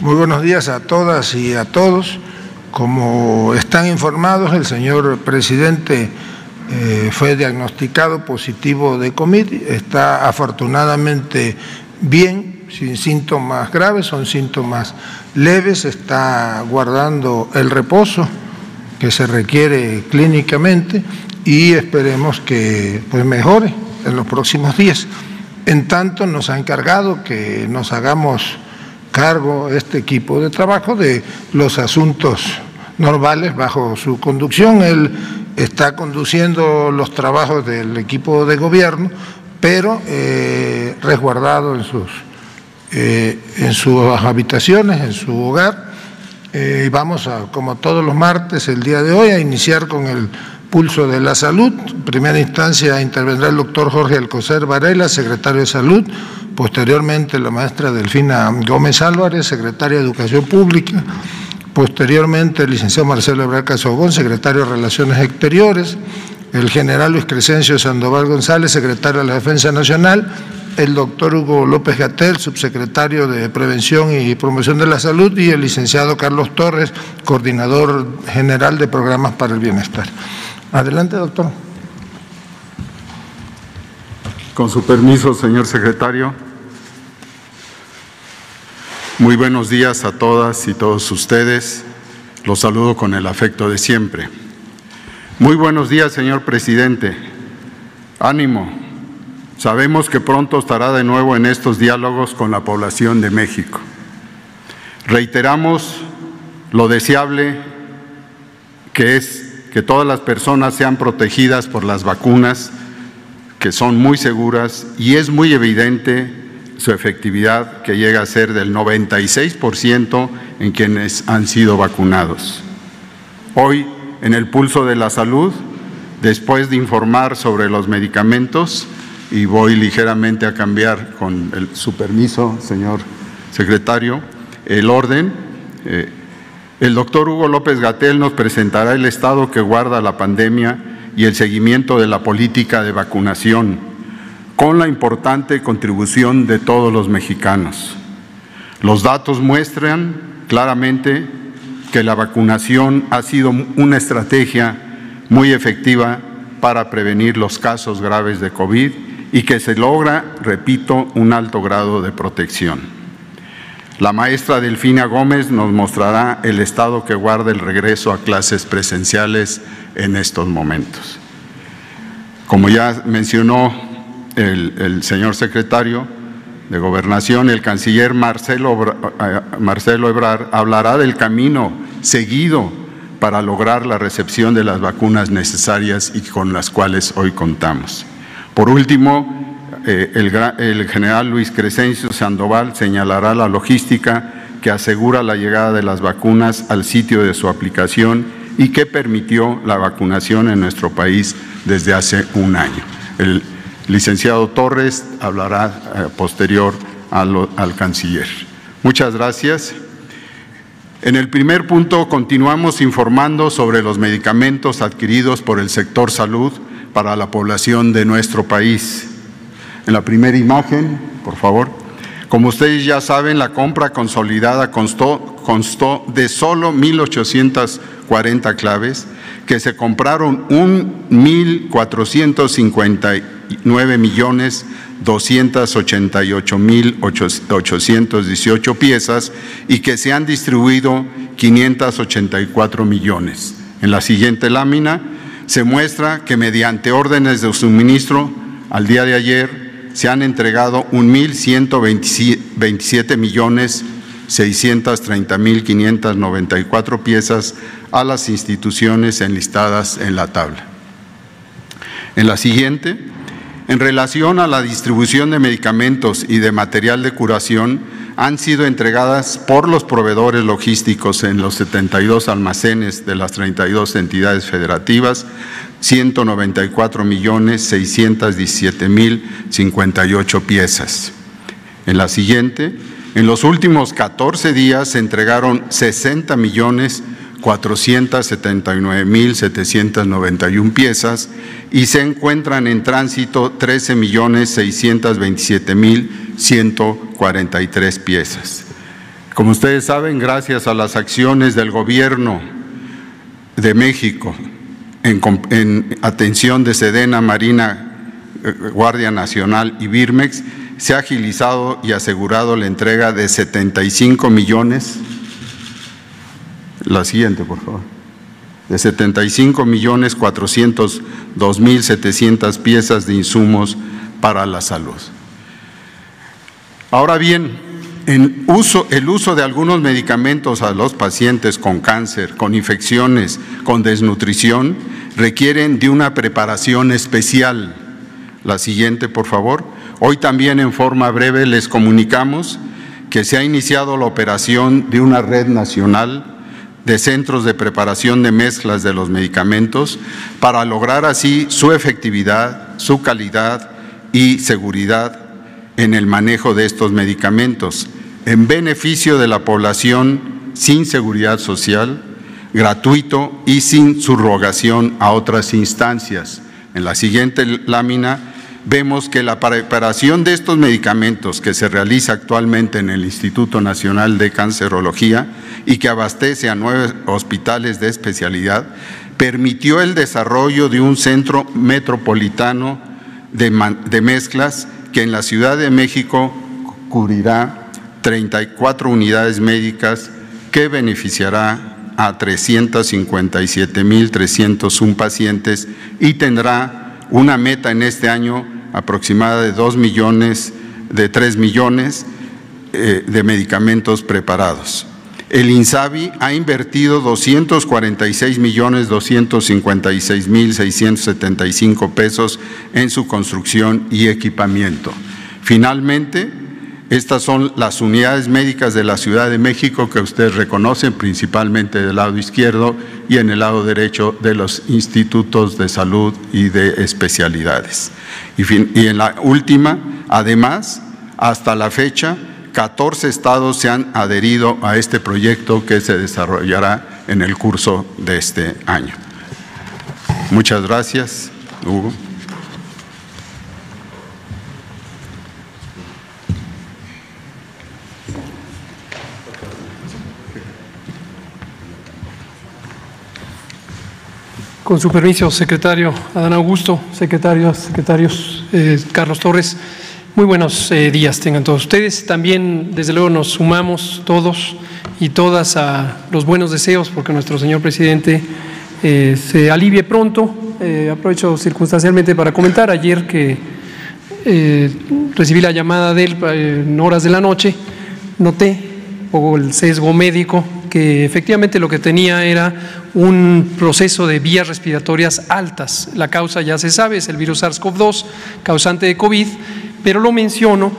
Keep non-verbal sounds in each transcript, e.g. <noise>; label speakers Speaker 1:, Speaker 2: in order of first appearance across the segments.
Speaker 1: Muy buenos días a todas y a todos. Como están informados, el señor presidente eh, fue diagnosticado positivo de COVID, está afortunadamente bien, sin síntomas graves, son síntomas leves, está guardando el reposo que se requiere clínicamente y esperemos que pues, mejore en los próximos días. En tanto, nos ha encargado que nos hagamos cargo este equipo de trabajo de los asuntos normales bajo su conducción. Él está conduciendo los trabajos del equipo de gobierno, pero eh, resguardado en sus, eh, en sus habitaciones, en su hogar. Eh, vamos a, como todos los martes, el día de hoy, a iniciar con el pulso de la salud. En primera instancia intervendrá el doctor Jorge Alcocer Varela, secretario de Salud, posteriormente la maestra Delfina Gómez Álvarez, secretaria de Educación Pública, posteriormente el licenciado Marcelo Ebrard Casogón, secretario de Relaciones Exteriores, el general Luis Crescencio Sandoval González, secretario de la Defensa Nacional, el doctor Hugo López Gatel, subsecretario de Prevención y Promoción de la Salud, y el licenciado Carlos Torres, coordinador general de Programas para el Bienestar. Adelante, doctor.
Speaker 2: Con su permiso, señor secretario. Muy buenos días a todas y todos ustedes. Los saludo con el afecto de siempre. Muy buenos días, señor presidente. Ánimo. Sabemos que pronto estará de nuevo en estos diálogos con la población de México. Reiteramos lo deseable que es que todas las personas sean protegidas por las vacunas, que son muy seguras y es muy evidente su efectividad que llega a ser del 96% en quienes han sido vacunados. Hoy, en el pulso de la salud, después de informar sobre los medicamentos, y voy ligeramente a cambiar con su permiso, señor secretario, el orden. Eh, el doctor Hugo López Gatel nos presentará el estado que guarda la pandemia y el seguimiento de la política de vacunación, con la importante contribución de todos los mexicanos. Los datos muestran claramente que la vacunación ha sido una estrategia muy efectiva para prevenir los casos graves de COVID y que se logra, repito, un alto grado de protección. La maestra Delfina Gómez nos mostrará el estado que guarda el regreso a clases presenciales en estos momentos. Como ya mencionó el, señor secretario de Gobernación, el canciller Marcelo, eh, Marcelo hablará del camino seguido para lograr la recepción de las vacunas necesarias y con las cuales hoy contamos. Por último, eh, el, general Luis Crescencio Sandoval señalará la logística que asegura la llegada de las vacunas al sitio de su aplicación y que permitió la vacunación en nuestro país desde hace un año. El licenciado Torres hablará eh, posterior al, al canciller. Muchas gracias. En el primer punto continuamos informando sobre los medicamentos adquiridos por el sector salud para la población de nuestro país. En la primera imagen, por favor. Como ustedes ya saben, la compra consolidada constó, constó de solo 1.840 claves, que se compraron 1.459 millones 288 mil 818 piezas y que se han distribuido 584 millones. En la siguiente lámina se muestra que mediante órdenes de suministro al día de ayer se han entregado 1.127 millones 630 mil 594 piezas a las instituciones enlistadas en la tabla. En la siguiente, en relación a la distribución de medicamentos y de material de curación, han sido entregadas por los proveedores logísticos en los 72 almacenes de las 32 entidades federativas 194 millones 617 mil 58 piezas. En la siguiente, en los últimos 14 días se entregaron 60 millones 479 mil 791 piezas y se encuentran en tránsito 13 millones 627 mil 143 piezas. Como ustedes saben, gracias a las acciones del gobierno de México en, atención de Sedena, Marina, eh, Guardia Nacional y Birmex, se ha agilizado y asegurado la entrega de 75 millones. La siguiente, por favor. De 75 millones 402 mil 700 piezas de insumos para la salud. Ahora bien, el uso de algunos medicamentos a los pacientes con cáncer, con infecciones, con desnutrición, requieren de una preparación especial. La siguiente, por favor. Hoy también en forma breve les comunicamos que se ha iniciado la operación de una red nacional de centros de preparación de mezclas de los medicamentos para lograr así su efectividad, su calidad y seguridad en el manejo de estos medicamentos, en beneficio de la población sin seguridad social, gratuito y sin subrogación a otras instancias. En la siguiente lámina vemos que la preparación de estos medicamentos que se realiza actualmente en el Instituto Nacional de Cancerología y que abastece a nueve hospitales de especialidad, permitió el desarrollo de un centro metropolitano de, mezclas que en la Ciudad de México cubrirá 34 unidades médicas que beneficiará a 357.301 pacientes y tendrá una meta en este año aproximada de 2 millones, de 3 millones eh, de medicamentos preparados. El INSABI ha invertido 246 millones 256 mil 675 pesos en su construcción y equipamiento. Finalmente, estas son las unidades médicas de la Ciudad de México que ustedes reconocen, principalmente del lado izquierdo y en el lado derecho de los institutos de salud y de especialidades. Y, en la última, además, hasta la fecha, 14 estados se han adherido a este proyecto que se desarrollará en el curso de este año. Muchas gracias, Hugo.
Speaker 3: Con su permiso, secretario Adán Augusto, secretarios, secretarios eh, Carlos Torres, muy buenos eh, días tengan todos ustedes. También, desde luego, nos sumamos todos y todas a los buenos deseos porque nuestro señor presidente eh, se alivie pronto. aprovecho circunstancialmente para comentar ayer que recibí la llamada de él en horas de la noche, noté un el sesgo médico que efectivamente lo que tenía era un proceso de vías respiratorias altas. La causa ya se sabe, es el virus SARS-CoV-2, causante de COVID, pero lo menciono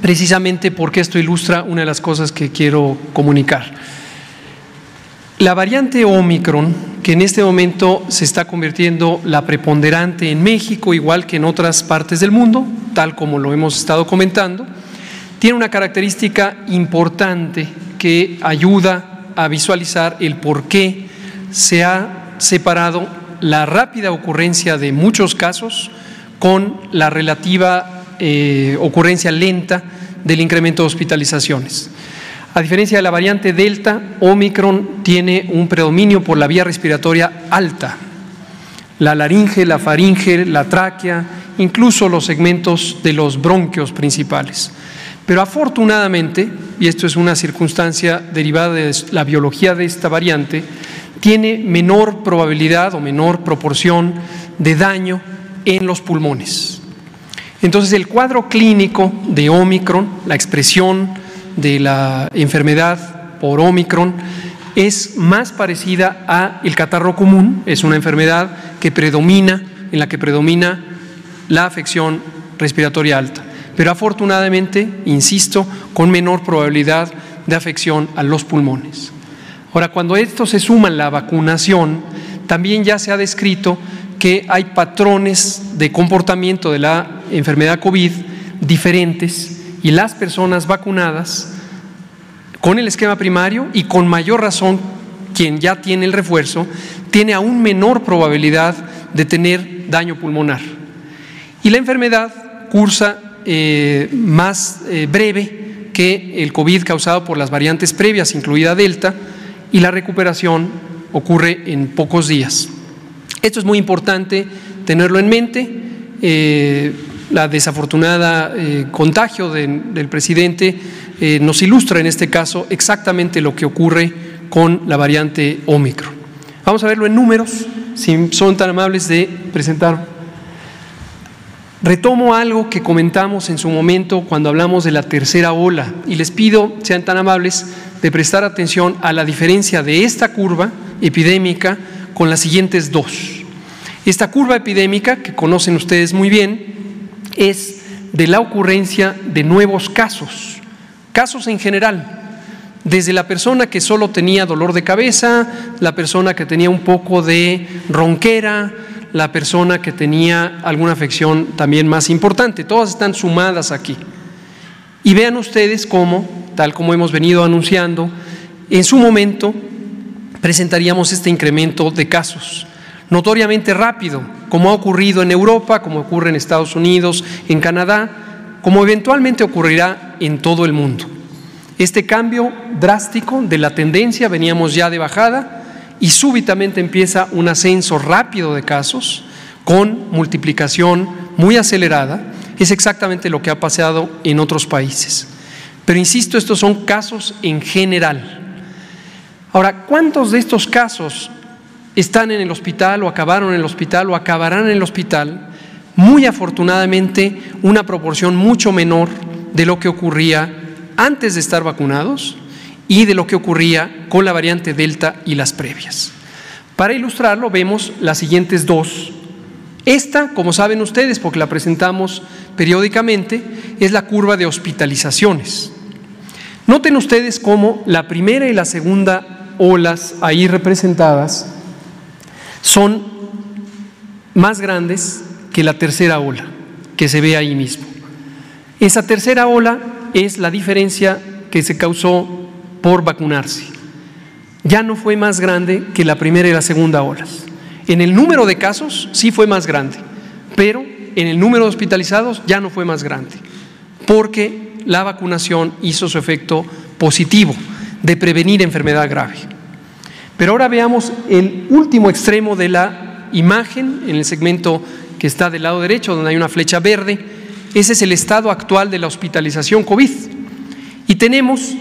Speaker 3: precisamente porque esto ilustra una de las cosas que quiero comunicar. La variante Omicron, que en este momento se está convirtiendo la preponderante en México, igual que en otras partes del mundo, tal como lo hemos estado comentando, tiene una característica importante que ayuda a visualizar el por qué se ha separado la rápida ocurrencia de muchos casos con la relativa eh, ocurrencia lenta del incremento de hospitalizaciones. A diferencia de la variante Delta, Omicron tiene un predominio por la vía respiratoria alta. La laringe, la faringe, la tráquea, incluso los segmentos de los bronquios principales. Pero afortunadamente, y esto es una circunstancia derivada de la biología de esta variante, tiene menor probabilidad o menor proporción de daño en los pulmones. Entonces el cuadro clínico de Omicron, la expresión de la enfermedad por Omicron, es más parecida a el catarro común, es una enfermedad que predomina, en la que predomina la afección respiratoria alta pero afortunadamente, insisto, con menor probabilidad de afección a los pulmones. Ahora, cuando esto se suma en la vacunación, también ya se ha descrito que hay patrones de comportamiento de la enfermedad COVID diferentes y las personas vacunadas con el esquema primario y con mayor razón quien ya tiene el refuerzo, tiene aún menor probabilidad de tener daño pulmonar. Y la enfermedad cursa eh, más eh, breve que el COVID causado por las variantes previas, incluida Delta, y la recuperación ocurre en pocos días. Esto es muy importante tenerlo en mente. Eh, la desafortunada contagio del presidente nos ilustra en este caso exactamente lo que ocurre con la variante Omicron. Vamos a verlo en números, si son tan amables de presentar. Retomo algo que comentamos en su momento cuando hablamos de la tercera ola y les pido, sean tan amables, de prestar atención a la diferencia de esta curva epidémica con las siguientes dos. Esta curva epidémica, que conocen ustedes muy bien, es de la ocurrencia de nuevos casos, casos en general, desde la persona que solo tenía dolor de cabeza, la persona que tenía un poco de ronquera, la persona que tenía alguna afección también más importante, todas están sumadas aquí. Y vean ustedes cómo, tal como hemos venido anunciando, en su momento presentaríamos este incremento de casos notoriamente rápido, como ha ocurrido en Europa, como ocurre en Estados Unidos, en Canadá, como eventualmente ocurrirá en todo el mundo. Este cambio drástico de la tendencia, veníamos ya de bajada, y súbitamente empieza un ascenso rápido de casos con multiplicación muy acelerada, es exactamente lo que ha pasado en otros países. Pero insisto, estos son casos en general. Ahora, ¿cuántos de estos casos están en el hospital o acabaron en el hospital o acabarán en el hospital, muy afortunadamente una proporción mucho menor de lo que ocurría antes de estar vacunados y de lo que ocurría con la variante Delta y las previas. Para ilustrarlo vemos las siguientes dos. Esta, como saben ustedes, porque la presentamos periódicamente, es la curva de hospitalizaciones. Noten ustedes cómo la primera y la segunda olas ahí representadas son más grandes que la tercera ola que se ve ahí mismo. Esa tercera ola es la diferencia que se causó por vacunarse. Ya no fue más grande que la primera y la segunda olas. En el número de casos sí fue más grande, pero en el número de hospitalizados ya no fue más grande, porque la vacunación hizo su efecto positivo de prevenir enfermedad grave. Pero ahora veamos el último extremo de la imagen, en el segmento que está del lado derecho, donde hay una flecha verde. Ese es el estado actual de la hospitalización COVID. Y tenemos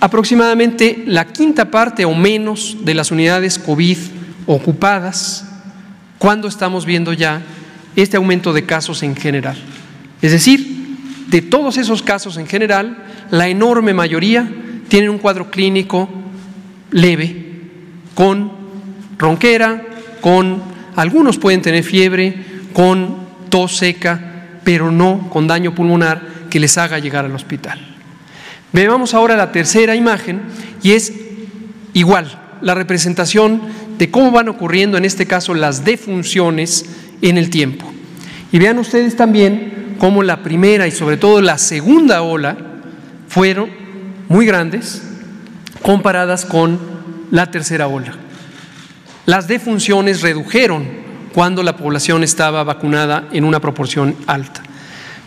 Speaker 3: aproximadamente la quinta parte o menos de las unidades COVID ocupadas cuando estamos viendo ya este aumento de casos en general. Es decir, de todos esos casos en general, la enorme mayoría tienen un cuadro clínico leve, con ronquera, con algunos pueden tener fiebre, con tos seca, pero no con daño pulmonar que les haga llegar al hospital. Veamos ahora la tercera imagen y es igual, la representación de cómo van ocurriendo en este caso las defunciones en el tiempo. Y vean ustedes también cómo la primera y sobre todo la segunda ola fueron muy grandes, comparadas con la tercera ola. Las defunciones redujeron cuando la población estaba vacunada en una proporción alta.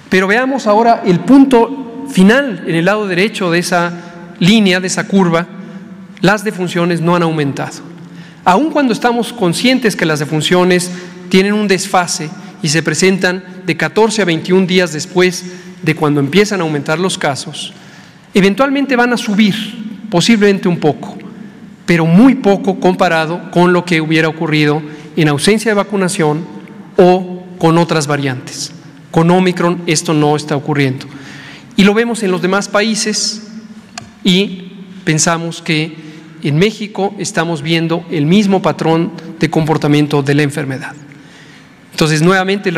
Speaker 3: Pero veamos ahora el punto final en el lado derecho de esa línea, de esa curva, las defunciones no han aumentado. Aun cuando estamos conscientes que las defunciones tienen un desfase y se presentan de 14 a 21 días después de cuando empiezan a aumentar los casos, eventualmente van a subir posiblemente un poco, pero muy poco comparado con lo que hubiera ocurrido en ausencia de vacunación o con otras variantes. Con Omicron esto no está ocurriendo. Y lo vemos en los demás países y pensamos que en México estamos viendo el mismo patrón de comportamiento de la enfermedad. Entonces, nuevamente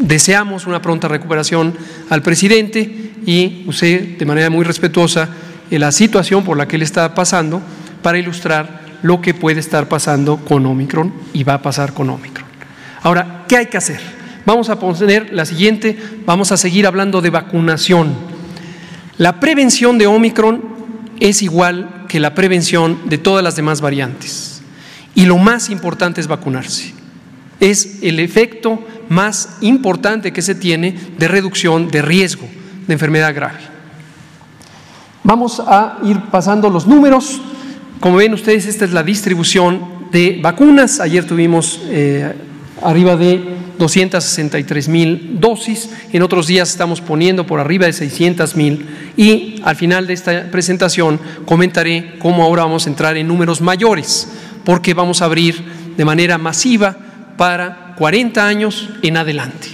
Speaker 3: deseamos una pronta recuperación al presidente y usted de manera muy respetuosa la situación por la que él está pasando para ilustrar lo que puede estar pasando con Omicron y va a pasar con Omicron. Ahora, ¿qué hay que hacer? Vamos a poner la siguiente, vamos a seguir hablando de vacunación. La prevención de Omicron es igual que la prevención de todas las demás variantes. Y lo más importante es vacunarse. Es el efecto más importante que se tiene de reducción de riesgo de enfermedad grave. Vamos a ir pasando los números. Como ven ustedes, esta es la distribución de vacunas. Ayer tuvimos eh, arriba de 263 mil dosis, en otros días estamos poniendo por arriba de 600 mil. Y al final de esta presentación comentaré cómo ahora vamos a entrar en números mayores, porque vamos a abrir de manera masiva para 40 años en adelante,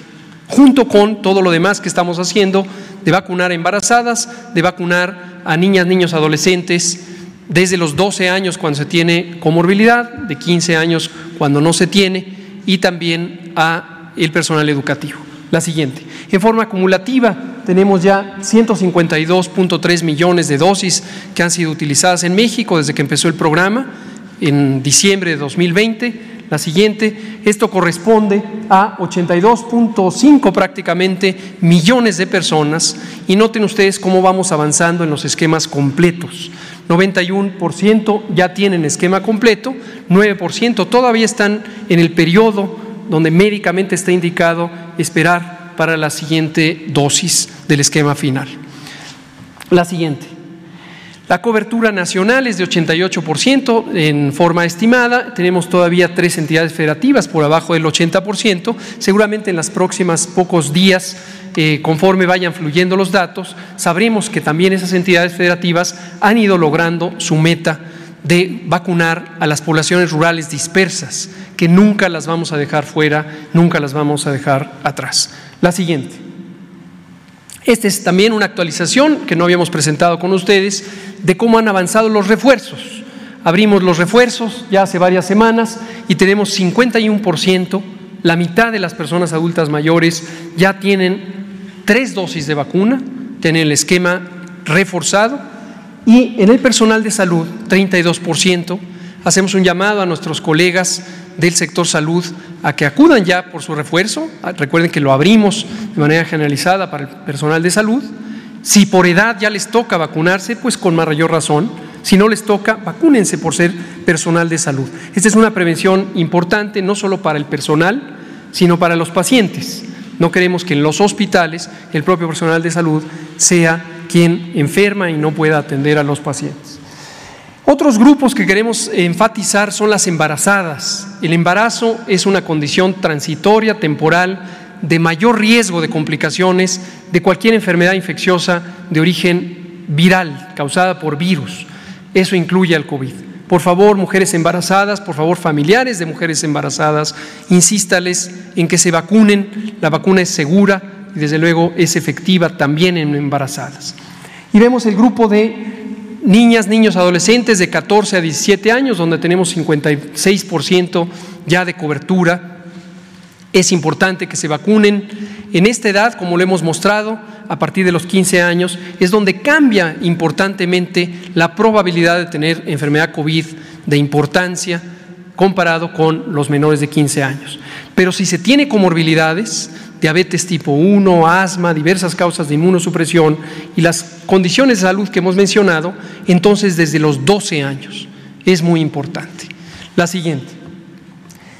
Speaker 3: junto con todo lo demás que estamos haciendo de vacunar a embarazadas, de vacunar a niñas, niños, adolescentes, desde los 12 años cuando se tiene comorbilidad, de 15 años cuando no se tiene, y también a el personal educativo. La siguiente. En forma acumulativa tenemos ya 152.3 millones de dosis que han sido utilizadas en México desde que empezó el programa en diciembre de 2020. La siguiente, esto corresponde a 82.5 prácticamente millones de personas y noten ustedes cómo vamos avanzando en los esquemas completos. 91% ya tienen esquema completo, 9% todavía están en el periodo donde médicamente está indicado esperar para la siguiente dosis del esquema final. La siguiente. La cobertura nacional es de 88% en forma estimada. Tenemos todavía tres entidades federativas por abajo del 80%. Seguramente en los próximos pocos días conforme vayan fluyendo los datos, sabremos que también esas entidades federativas han ido logrando su meta de vacunar a las poblaciones rurales dispersas, que nunca las vamos a dejar fuera, nunca las vamos a dejar atrás. La siguiente. Esta es también una actualización que no habíamos presentado con ustedes de cómo han avanzado los refuerzos. Abrimos los refuerzos ya hace varias semanas y tenemos 51%, la mitad de las personas adultas mayores ya tienen tres dosis de vacuna, tienen el esquema reforzado y en el personal de salud, 32%, hacemos un llamado a nuestros colegas del sector salud a que acudan ya por su refuerzo. Ah, recuerden que lo abrimos de manera generalizada para el personal de salud. Si por edad ya les toca vacunarse, pues con mayor razón. Si no les toca, vacúnense por ser personal de salud. Esta es una prevención importante no solo para el personal, sino para los pacientes. No queremos que en los hospitales el propio personal de salud sea quien enferma y no pueda atender a los pacientes. Otros grupos que queremos enfatizar son las embarazadas. El embarazo es una condición transitoria, temporal, de mayor riesgo de complicaciones de cualquier enfermedad infecciosa de origen viral, causada por virus. Eso incluye al COVID. Por favor, mujeres embarazadas, por favor, familiares de mujeres embarazadas, insístales en que se vacunen. La vacuna es segura y desde luego es efectiva también en embarazadas. Y vemos el grupo de niñas, niños, adolescentes de 14 a 17 años, donde tenemos 56% ya de cobertura. Es importante que se vacunen. En esta edad, como lo hemos mostrado, a partir de los 15 años, es donde cambia importantemente la probabilidad de tener enfermedad COVID de importancia comparado con los menores de 15 años. Pero si se tiene comorbilidades, diabetes tipo 1, asma, diversas causas de inmunosupresión y las condiciones de salud que hemos mencionado, entonces desde los 12 años es muy importante. La siguiente.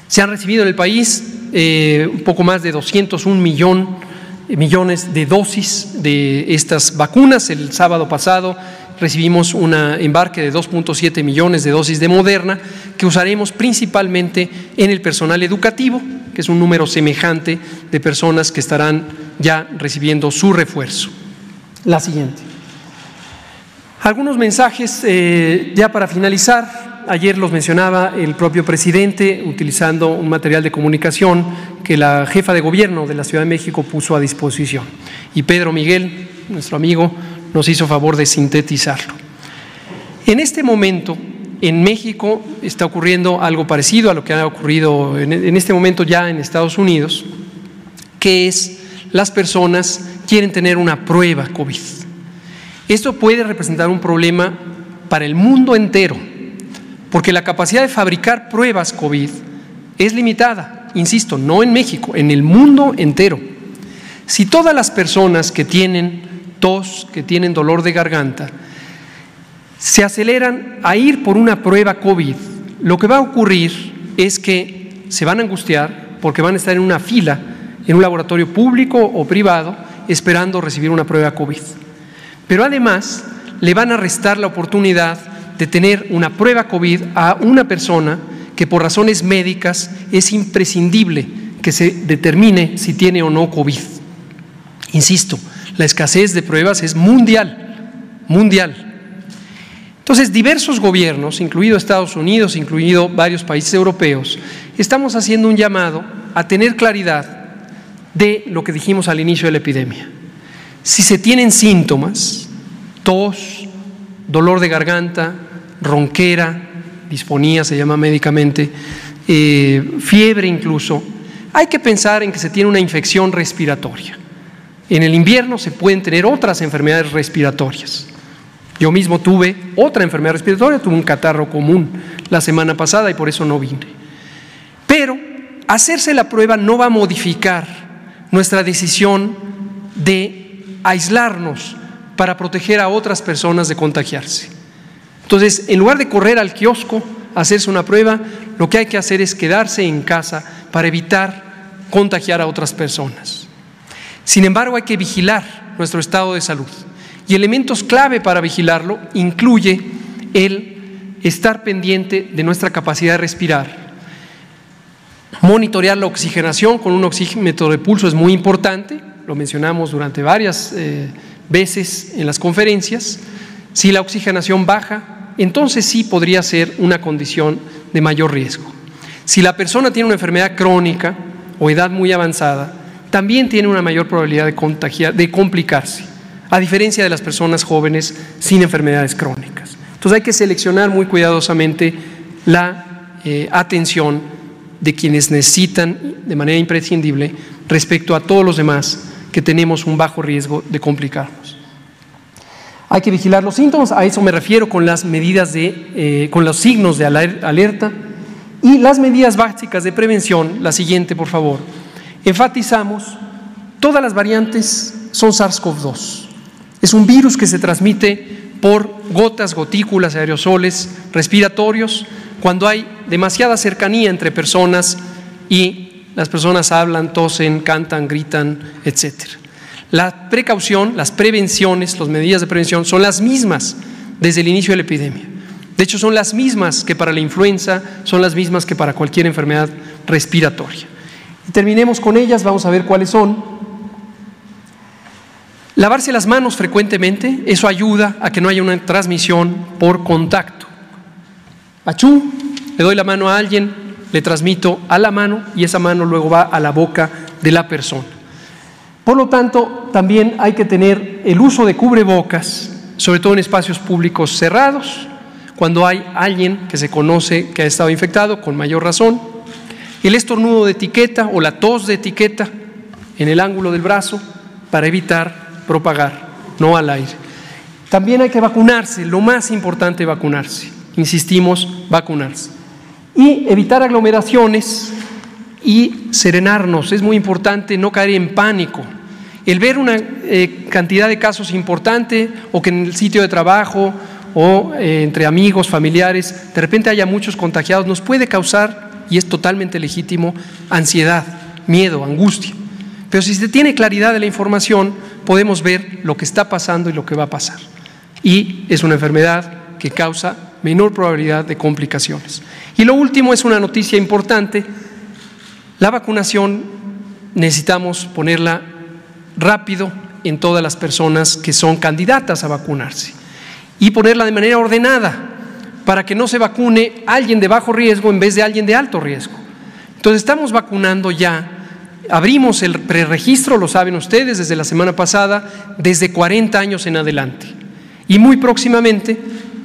Speaker 3: Se han recibido en el país eh, un poco más de 201 millón millones de dosis de estas vacunas. El sábado pasado recibimos un embarque de 2.7 millones de dosis de Moderna que usaremos principalmente en el personal educativo, que es un número semejante de personas que estarán ya recibiendo su refuerzo. La siguiente. Algunos mensajes eh, ya para finalizar. Ayer los mencionaba el propio presidente utilizando un material de comunicación que la jefa de gobierno de la Ciudad de México puso a disposición. Y Pedro Miguel, nuestro amigo, nos hizo favor de sintetizarlo. En este momento, en México está ocurriendo algo parecido a lo que ha ocurrido en este momento ya en Estados Unidos, que es las personas quieren tener una prueba COVID. Esto puede representar un problema para el mundo entero, porque la capacidad de fabricar pruebas COVID es limitada, insisto, no en México, en el mundo entero. Si todas las personas que tienen tos, que tienen dolor de garganta, se aceleran a ir por una prueba COVID, lo que va a ocurrir es que se van a angustiar porque van a estar en una fila en un laboratorio público o privado esperando recibir una prueba COVID. Pero además le van a restar la oportunidad de tener una prueba COVID a una persona que por razones médicas es imprescindible que se determine si tiene o no COVID. Insisto, la escasez de pruebas es mundial, mundial. Entonces, diversos gobiernos, incluido Estados Unidos, incluido varios países europeos, estamos haciendo un llamado a tener claridad de lo que dijimos al inicio de la epidemia. Si se tienen síntomas, tos, dolor de garganta, ronquera, disponía se llama médicamente, eh, fiebre incluso, hay que pensar en que se tiene una infección respiratoria. En el invierno se pueden tener otras enfermedades respiratorias. Yo mismo tuve otra enfermedad respiratoria, tuve un catarro común la semana pasada y por eso no vine. Pero hacerse la prueba no va a modificar nuestra decisión de aislarnos para proteger a otras personas de contagiarse. Entonces, en lugar de correr al kiosco a hacerse una prueba, lo que hay que hacer es quedarse en casa para evitar contagiar a otras personas. Sin embargo, hay que vigilar nuestro estado de salud. Y elementos clave para vigilarlo incluye el estar pendiente de nuestra capacidad de respirar. Monitorear la oxigenación con un oxímetro de pulso es muy importante, lo mencionamos durante varias eh, veces en las conferencias. Si la oxigenación baja, entonces sí podría ser una condición de mayor riesgo. Si la persona tiene una enfermedad crónica o edad muy avanzada, también tiene una mayor probabilidad de, contagiar, de complicarse a diferencia de las personas jóvenes sin enfermedades crónicas. Entonces hay que seleccionar muy cuidadosamente la eh, atención de quienes necesitan de manera imprescindible respecto a todos los demás que tenemos un bajo riesgo de complicarnos. Hay que vigilar los síntomas, a eso me refiero con las medidas de, eh, con los signos de alerta y las medidas básicas de prevención. La siguiente, por favor. Enfatizamos, todas las variantes son SARS-CoV-2. Es un virus que se transmite por gotas, gotículas, aerosoles respiratorios, cuando hay demasiada cercanía entre personas y las personas hablan, tosen, cantan, gritan, etc. La precaución, las prevenciones, las medidas de prevención son las mismas desde el inicio de la epidemia. De hecho, son las mismas que para la influenza, son las mismas que para cualquier enfermedad respiratoria. Y terminemos con ellas, vamos a ver cuáles son. Lavarse las manos frecuentemente, eso ayuda a que no haya una transmisión por contacto. Achú, le doy la mano a alguien, le transmito a la mano y esa mano luego va a la boca de la persona. Por lo tanto, también hay que tener el uso de cubrebocas, sobre todo en espacios públicos cerrados, cuando hay alguien que se conoce que ha estado infectado, con mayor razón. El estornudo de etiqueta o la tos de etiqueta en el ángulo del brazo para evitar propagar, no al aire. También hay que vacunarse, lo más importante vacunarse, insistimos, vacunarse. Y evitar aglomeraciones y serenarnos, es muy importante no caer en pánico. El ver una eh, cantidad de casos importante o que en el sitio de trabajo o eh, entre amigos, familiares, de repente haya muchos contagiados, nos puede causar, y es totalmente legítimo, ansiedad, miedo, angustia. Pero si se tiene claridad de la información, podemos ver lo que está pasando y lo que va a pasar. Y es una enfermedad que causa menor probabilidad de complicaciones. Y lo último es una noticia importante. La vacunación necesitamos ponerla rápido en todas las personas que son candidatas a vacunarse y ponerla de manera ordenada para que no se vacune alguien de bajo riesgo en vez de alguien de alto riesgo. Entonces estamos vacunando ya Abrimos el preregistro, lo saben ustedes, desde la semana pasada, desde 40 años en adelante. Y muy próximamente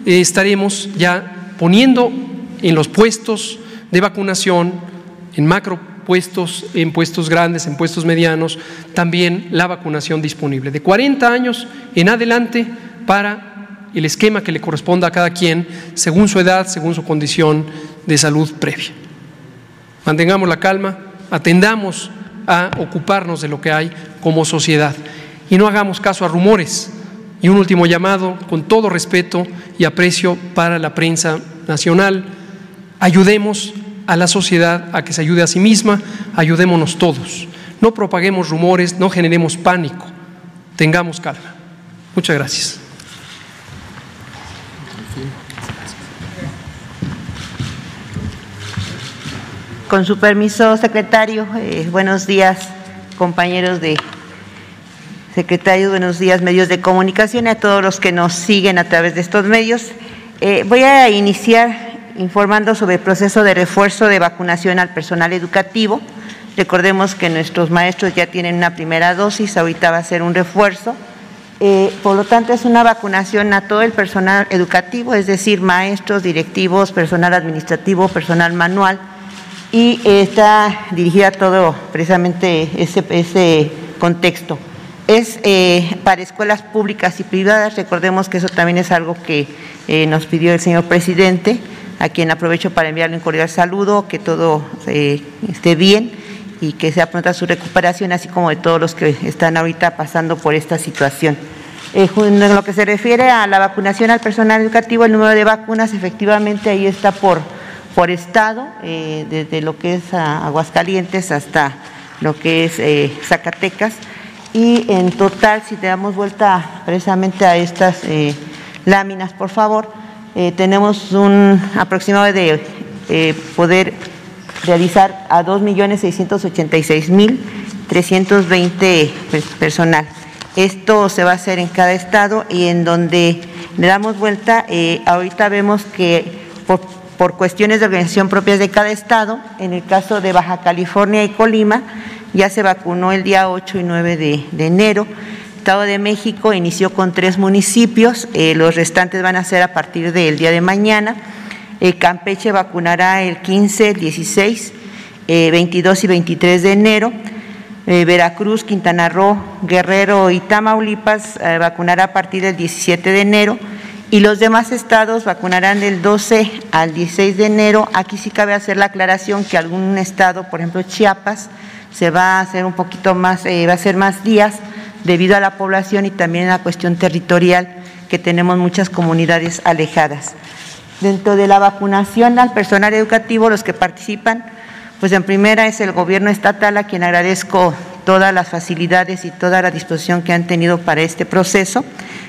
Speaker 3: eh, estaremos ya poniendo en los puestos de vacunación, en macro puestos, en puestos grandes, en puestos medianos, también la vacunación disponible. De 40 años en adelante para el esquema que le corresponda a cada quien, según su edad, según su condición de salud previa. Mantengamos la calma, atendamos a ocuparnos de lo que hay como sociedad y no hagamos caso a rumores. Y un último llamado, con todo respeto y aprecio para la prensa nacional, ayudemos a la sociedad a que se ayude a sí misma, ayudémonos todos. No propaguemos rumores, no generemos pánico. tengamos calma. Muchas gracias.
Speaker 4: Con su permiso, secretario, eh, buenos días, compañeros de secretario, buenos días, medios de comunicación, y a todos los que nos siguen a través de estos medios. Eh, voy a iniciar informando sobre el proceso de refuerzo de vacunación al personal educativo. Recordemos que nuestros maestros ya tienen una primera dosis, ahorita va a ser un refuerzo. Eh, por lo tanto, es una vacunación a todo el personal educativo, es decir, maestros, directivos, personal administrativo, personal manual, y está dirigida a todo precisamente ese, contexto. Es eh, para escuelas públicas y privadas, recordemos que eso también es algo que eh, nos pidió el señor presidente, a quien aprovecho para enviarle un cordial saludo, que todo eh, esté bien y que sea pronta su recuperación, así como de todos los que están ahorita pasando por esta situación. en lo que se refiere a la vacunación al personal educativo, el número de vacunas efectivamente ahí está por por estado, eh, desde lo que es Aguascalientes hasta lo que es eh, Zacatecas. Y en total, si te damos vuelta precisamente a estas eh, láminas, por favor, tenemos un aproximado de poder realizar a 2.686.320 personal. Esto se va a hacer en cada estado y en donde le damos vuelta, ahorita vemos que por por cuestiones de organización propias de cada estado. En el caso de Baja California y Colima, ya se vacunó el día 8 y 9 de, enero. Estado de México inició con tres municipios, eh, los restantes van a ser a partir del día de mañana. Eh, Campeche vacunará el 15, el 16, 22 y 23 de enero. Eh, Veracruz, Quintana Roo, Guerrero y Tamaulipas vacunará a partir del 17 de enero y los demás estados vacunarán del 12 al 16 de enero. Aquí sí cabe hacer la aclaración que algún estado, por ejemplo Chiapas, se va a hacer un poquito más, va a ser más días debido a la población y también a la cuestión territorial que tenemos muchas comunidades alejadas. Dentro de la vacunación al personal educativo, los que participan, pues en primera es el gobierno estatal a quien agradezco todas las facilidades y toda la disposición que han tenido para este proceso.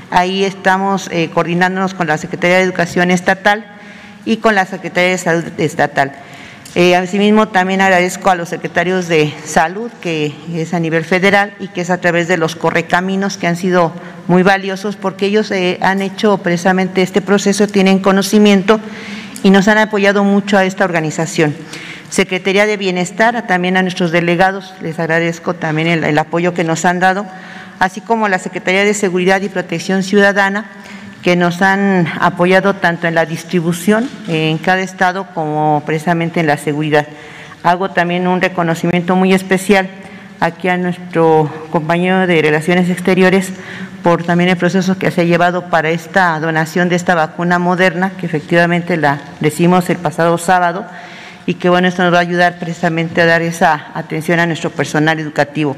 Speaker 4: Ahí estamos eh, coordinándonos con la Secretaría de Educación Estatal y con la Secretaría de Salud Estatal. Eh, asimismo, también agradezco a los secretarios de Salud, que es a nivel federal y que es a través de los correcaminos que han sido muy valiosos porque ellos eh, han hecho precisamente este proceso, tienen conocimiento y nos han apoyado mucho a esta organización. Secretaría de Bienestar, también a nuestros delegados, les agradezco también el apoyo que nos han dado así como la Secretaría de Seguridad y Protección Ciudadana, que nos han apoyado tanto en la distribución en cada estado como precisamente en la seguridad. Hago también un reconocimiento muy especial aquí a nuestro compañero de Relaciones Exteriores por también el proceso que se ha llevado para esta donación de esta vacuna moderna, que efectivamente la decimos el pasado sábado, y que bueno, esto nos va a ayudar precisamente a dar esa atención a nuestro personal educativo.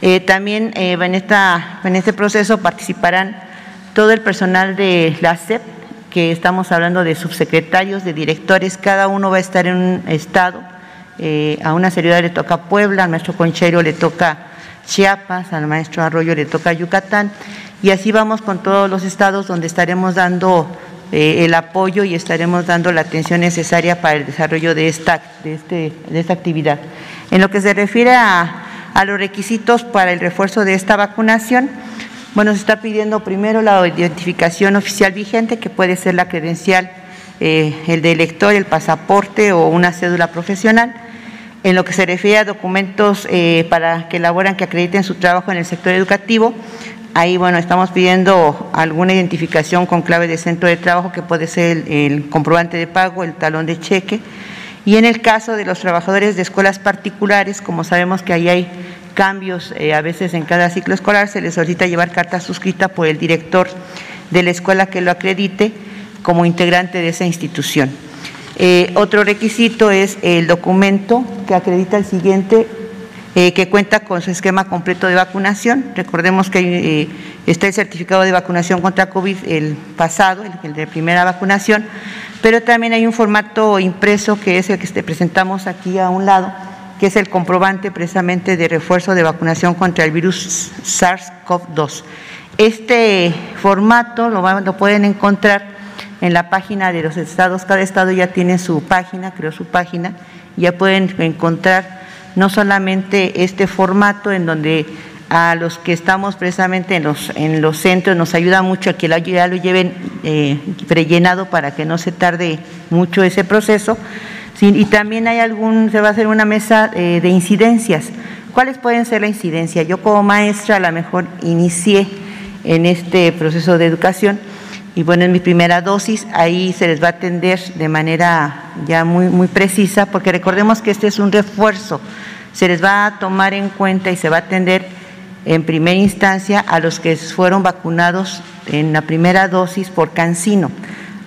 Speaker 4: Eh, también eh, en, esta, en este proceso participarán todo el personal de la SEP, que estamos hablando de subsecretarios, de directores, cada uno va a estar en un estado. Eh, a una seriedad le toca Puebla, al maestro Conchero le toca Chiapas, al maestro Arroyo le toca Yucatán, y así vamos con todos los estados donde estaremos dando el apoyo y estaremos dando la atención necesaria para el desarrollo de esta, de, este, de esta actividad. En lo que se refiere a a los requisitos para el refuerzo de esta vacunación. Bueno, se está pidiendo primero la identificación oficial vigente, que puede ser la credencial, eh, el de elector, el pasaporte o una cédula profesional. En lo que se refiere a documentos eh, para que elaboran, que acrediten su trabajo en el sector educativo, ahí, bueno, estamos pidiendo alguna identificación con clave de centro de trabajo, que puede ser el comprobante de pago, el talón de cheque, y en el caso de los trabajadores de escuelas particulares, como sabemos que ahí hay cambios eh, a veces en cada ciclo escolar, se les solicita llevar carta suscrita por el director de la escuela que lo acredite como integrante de esa institución. Eh, otro requisito es el documento que acredita el siguiente, eh, que cuenta con su esquema completo de vacunación. Recordemos que está el certificado de vacunación contra COVID el pasado, el de primera vacunación, pero también hay un formato impreso que es el que presentamos aquí a un lado, que es el comprobante precisamente de refuerzo de vacunación contra el virus SARS-CoV-2. Este formato lo, pueden encontrar en la página de los estados. Cada estado ya tiene su página, creo su página, ya pueden encontrar no solamente este formato en donde a los que estamos precisamente en los, en los centros nos ayuda mucho a que ya lo lleven eh, prellenado para que no se tarde mucho ese proceso. Y también hay algún, se va a hacer una mesa eh, de incidencias. ¿Cuáles pueden ser la incidencia? Yo como maestra a lo mejor inicié en este proceso de educación y bueno, en mi primera dosis ahí se les va a atender de manera ya muy, muy precisa porque recordemos que este es un refuerzo, se les va a tomar en cuenta y se va a atender en primera instancia a los que fueron vacunados en la primera dosis por cancino.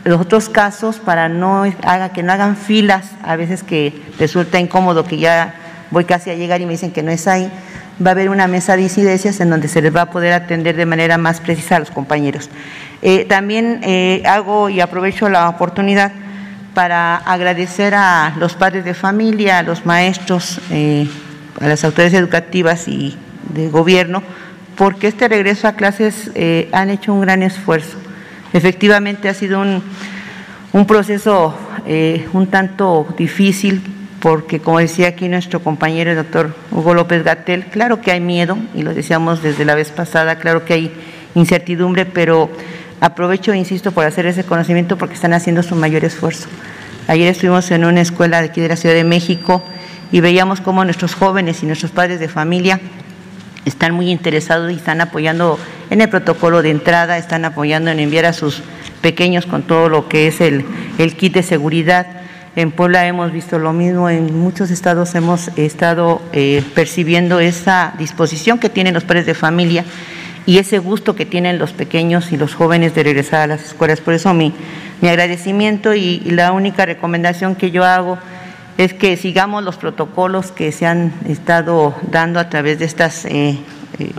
Speaker 4: Los otros casos, para no haga, que no hagan filas, a veces que resulta incómodo que ya voy casi a llegar y me dicen que no es ahí, va a haber una mesa de incidencias en donde se les va a poder atender de manera más precisa a los compañeros. Eh, también eh, hago y aprovecho la oportunidad para agradecer a los padres de familia, a los maestros, eh, a las autoridades educativas y de gobierno, porque este regreso a clases han hecho un gran esfuerzo. Efectivamente ha sido un, un proceso eh, un tanto difícil, porque como decía aquí nuestro compañero el doctor Hugo López Gatel, claro que hay miedo, y lo decíamos desde la vez pasada, claro que hay incertidumbre, pero aprovecho insisto por hacer ese conocimiento porque están haciendo su mayor esfuerzo. Ayer estuvimos en una escuela de aquí de la Ciudad de México y veíamos cómo nuestros jóvenes y nuestros padres de familia están muy interesados y están apoyando en el protocolo de entrada, están apoyando en enviar a sus pequeños con todo lo que es el, kit de seguridad. En Puebla hemos visto lo mismo, en muchos estados hemos estado eh, percibiendo esa disposición que tienen los padres de familia y ese gusto que tienen los pequeños y los jóvenes de regresar a las escuelas. Por eso mi, mi agradecimiento y la única recomendación que yo hago es que sigamos los protocolos que se han estado dando a través de estas eh, eh,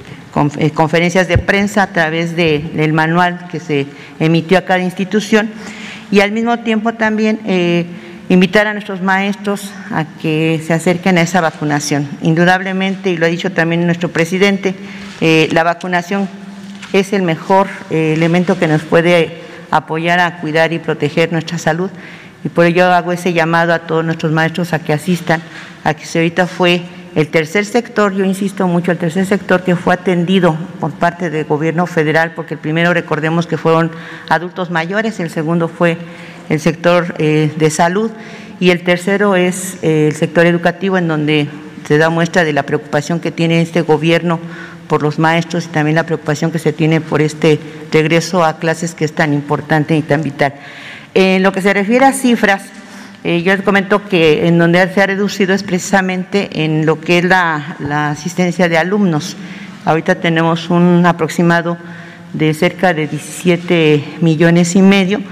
Speaker 4: eh, conferencias de prensa, a través del manual que se emitió a cada institución y al mismo tiempo también invitar a nuestros maestros a que se acerquen a esa vacunación. Indudablemente, y lo ha dicho también nuestro presidente, la vacunación es el mejor elemento que nos puede apoyar a cuidar y proteger nuestra salud y por ello hago ese llamado a todos nuestros maestros a que asistan, a que se ahorita fue el tercer sector, yo insisto mucho, el tercer sector que fue atendido por parte del gobierno federal, porque el primero recordemos que fueron adultos mayores, el segundo fue el sector eh, de salud y el tercero es eh, el sector educativo en donde se da muestra de la preocupación que tiene este gobierno por los maestros y también la preocupación que se tiene por este regreso a clases que es tan importante y tan vital. En lo que se refiere a cifras, eh, yo les comento que en donde se ha reducido es precisamente en lo que es la, asistencia de alumnos. Ahorita tenemos un aproximado de cerca de 17 millones y medio.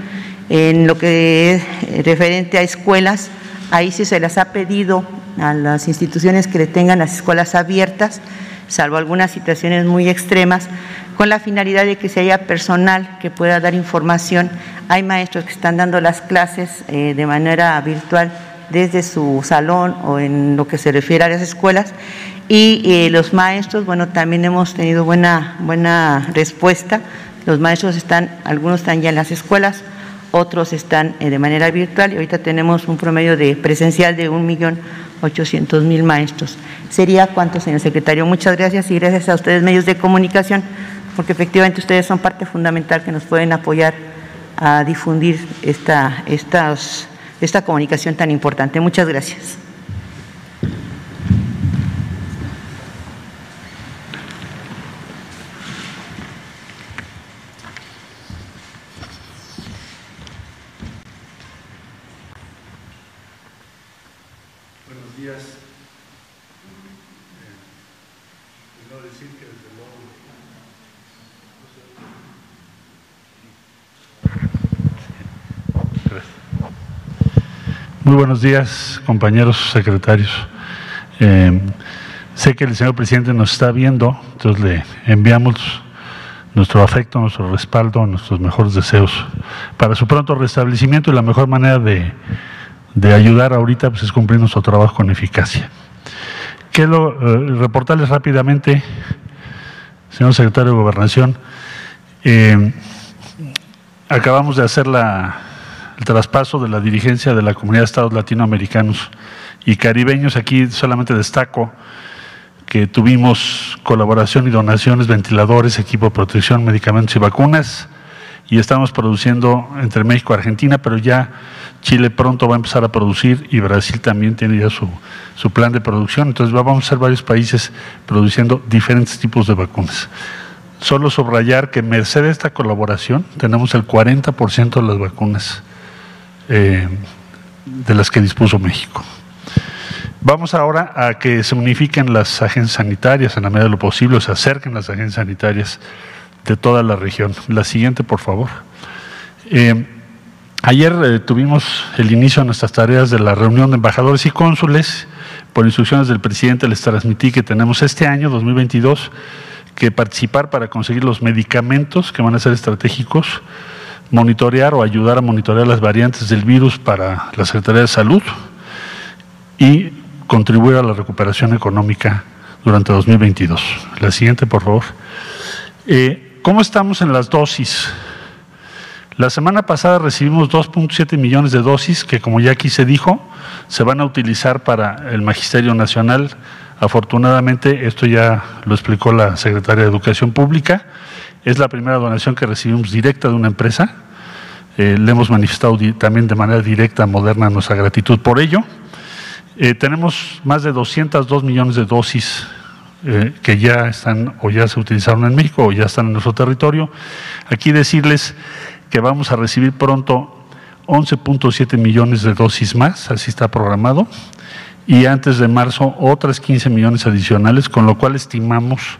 Speaker 4: En lo que es referente a escuelas, ahí sí se les ha pedido a las instituciones que le tengan las escuelas abiertas, salvo algunas situaciones muy extremas, con la finalidad de que se haya personal que pueda dar información. Hay maestros que están dando las clases eh, de manera virtual desde su salón o en lo que se refiere a las escuelas y eh, los maestros, bueno, también hemos tenido buena, buena respuesta. Los maestros están, algunos están ya en las escuelas, otros están eh, de manera virtual y ahorita tenemos un promedio de presencial de 1.800.000 maestros. ¿Sería cuánto, señor secretario? Muchas gracias y gracias a ustedes, medios de comunicación porque efectivamente ustedes son parte fundamental que nos pueden apoyar a difundir esta, esta comunicación tan importante. Muchas gracias.
Speaker 5: Muy buenos días, compañeros secretarios. Eh, sé que el señor presidente nos está viendo, entonces le enviamos nuestro afecto, nuestro respaldo, nuestros mejores deseos para su pronto restablecimiento y la mejor manera de, ayudar ahorita pues, es cumplir nuestro trabajo con eficacia. quiero eh, reportarles rápidamente, señor secretario de Gobernación, eh, acabamos de hacer la, el traspaso de la dirigencia de la Comunidad de Estados Latinoamericanos y Caribeños. Aquí solamente destaco que tuvimos colaboración y donaciones, ventiladores, equipo de protección, medicamentos y vacunas y estamos produciendo entre México y Argentina, pero ya Chile pronto va a empezar a producir y Brasil también tiene ya su, su plan de producción. Entonces vamos a ser varios países produciendo diferentes tipos de vacunas. Solo subrayar que merced a esta colaboración tenemos el 40% de las vacunas eh, de las que dispuso México. Vamos ahora a que se unifiquen las agencias sanitarias en la medida de lo posible, se acerquen las agencias sanitarias de toda la región. La siguiente, por favor. Eh, ayer eh, tuvimos el inicio de nuestras tareas de la reunión de embajadores y cónsules. Por instrucciones del presidente les transmití que tenemos este año, 2022, que participar para conseguir los medicamentos que van a ser estratégicos, monitorear o ayudar a monitorear las variantes del virus para la Secretaría de Salud y contribuir a la recuperación económica durante 2022. La siguiente, por favor. Eh, ¿Cómo estamos en las dosis? La semana pasada recibimos 2.7 millones de dosis que, como ya aquí se dijo, se van a utilizar para el Magisterio Nacional. Afortunadamente, esto ya lo explicó la Secretaria de Educación Pública, es la primera donación que recibimos directa de una empresa. Eh, le hemos manifestado también de manera directa, moderna, nuestra gratitud por ello. Eh, tenemos más de 202 millones de dosis eh, que ya están o ya se utilizaron en México o ya están en nuestro territorio. Aquí decirles que vamos a recibir pronto 11.7 millones de dosis más, así está programado, y antes de marzo otras 15 millones adicionales, con lo cual estimamos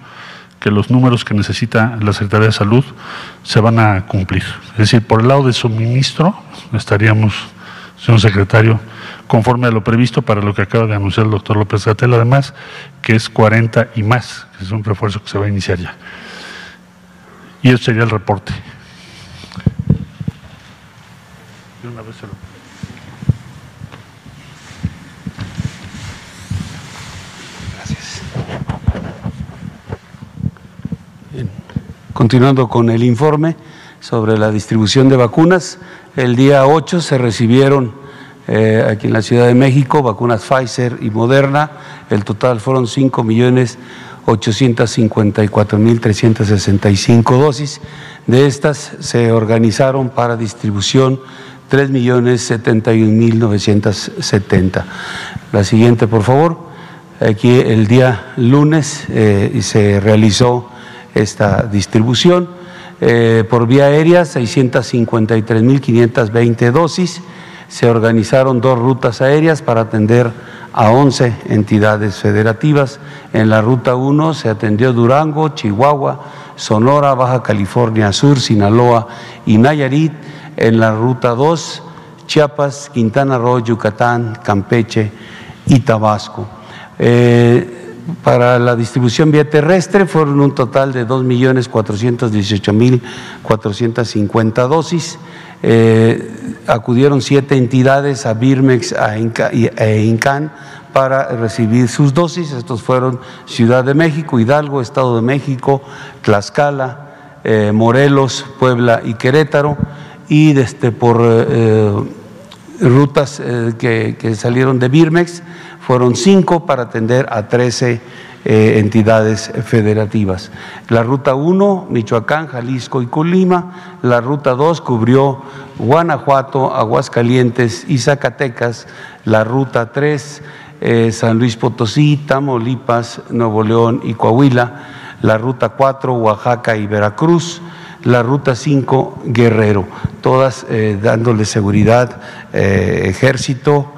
Speaker 5: que los números que necesita la Secretaría de Salud se van a cumplir. Es decir, por el lado de suministro estaríamos, señor secretario, conforme a lo previsto para lo que acaba de anunciar el doctor López Gatel, además, que es 40 y más, que es un refuerzo que se va a iniciar ya. Y eso sería el reporte.
Speaker 6: Gracias. Continuando con el informe sobre la distribución de vacunas, el día 8 se recibieron eh, aquí en la Ciudad de México, vacunas Pfizer y Moderna. El total fueron 5 millones 854 mil 365 dosis. De estas se organizaron para distribución 3 millones 71 mil 970. La siguiente, por favor. Aquí el día lunes eh, se realizó esta distribución. Eh, por vía aérea, 653 mil 520 dosis se organizaron dos rutas aéreas para atender a 11 entidades federativas. En la ruta 1 se atendió Durango, Chihuahua, Sonora, Baja California Sur, Sinaloa y Nayarit. En la ruta 2, Chiapas, Quintana Roo, Yucatán, Campeche y Tabasco. Eh, para la distribución vía terrestre fueron un total de 2.418.450 dosis. Eh, acudieron siete entidades a Birmex e Incan para recibir sus dosis. Estos fueron Ciudad de México, Hidalgo, Estado de México, Tlaxcala, eh, Morelos, Puebla y Querétaro. Y desde por eh, rutas que, que, salieron de Birmex fueron cinco para atender a 13 eh, entidades federativas. La ruta 1, Michoacán, Jalisco y Colima. La ruta 2 cubrió Guanajuato, Aguascalientes y Zacatecas. La ruta 3, eh, San Luis Potosí, Tamaulipas, Nuevo León y Coahuila. La ruta 4, Oaxaca y Veracruz la ruta 5 Guerrero, todas eh, dándole seguridad, ejército,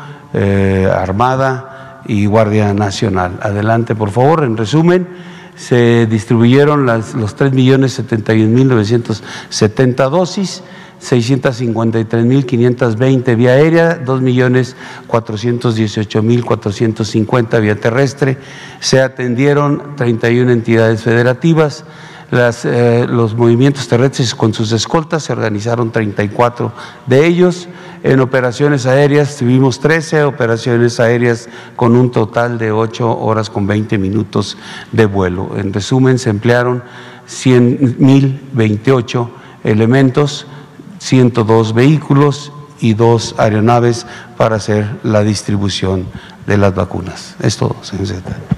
Speaker 6: armada, y Guardia Nacional. Adelante, por favor. En resumen, se distribuyeron las, los 3.071.970 dosis, 653.520 vía aérea, 2.418.450 vía terrestre. Se atendieron 31 entidades federativas, Las, eh, los movimientos terrestres con sus escoltas se organizaron 34 de ellos. En operaciones aéreas tuvimos 13 operaciones aéreas con un total de 8 horas con 20 minutos de vuelo. En resumen, se emplearon 100.028 elementos, 102 vehículos y dos aeronaves para hacer la distribución de las vacunas. Es todo, señor secretario.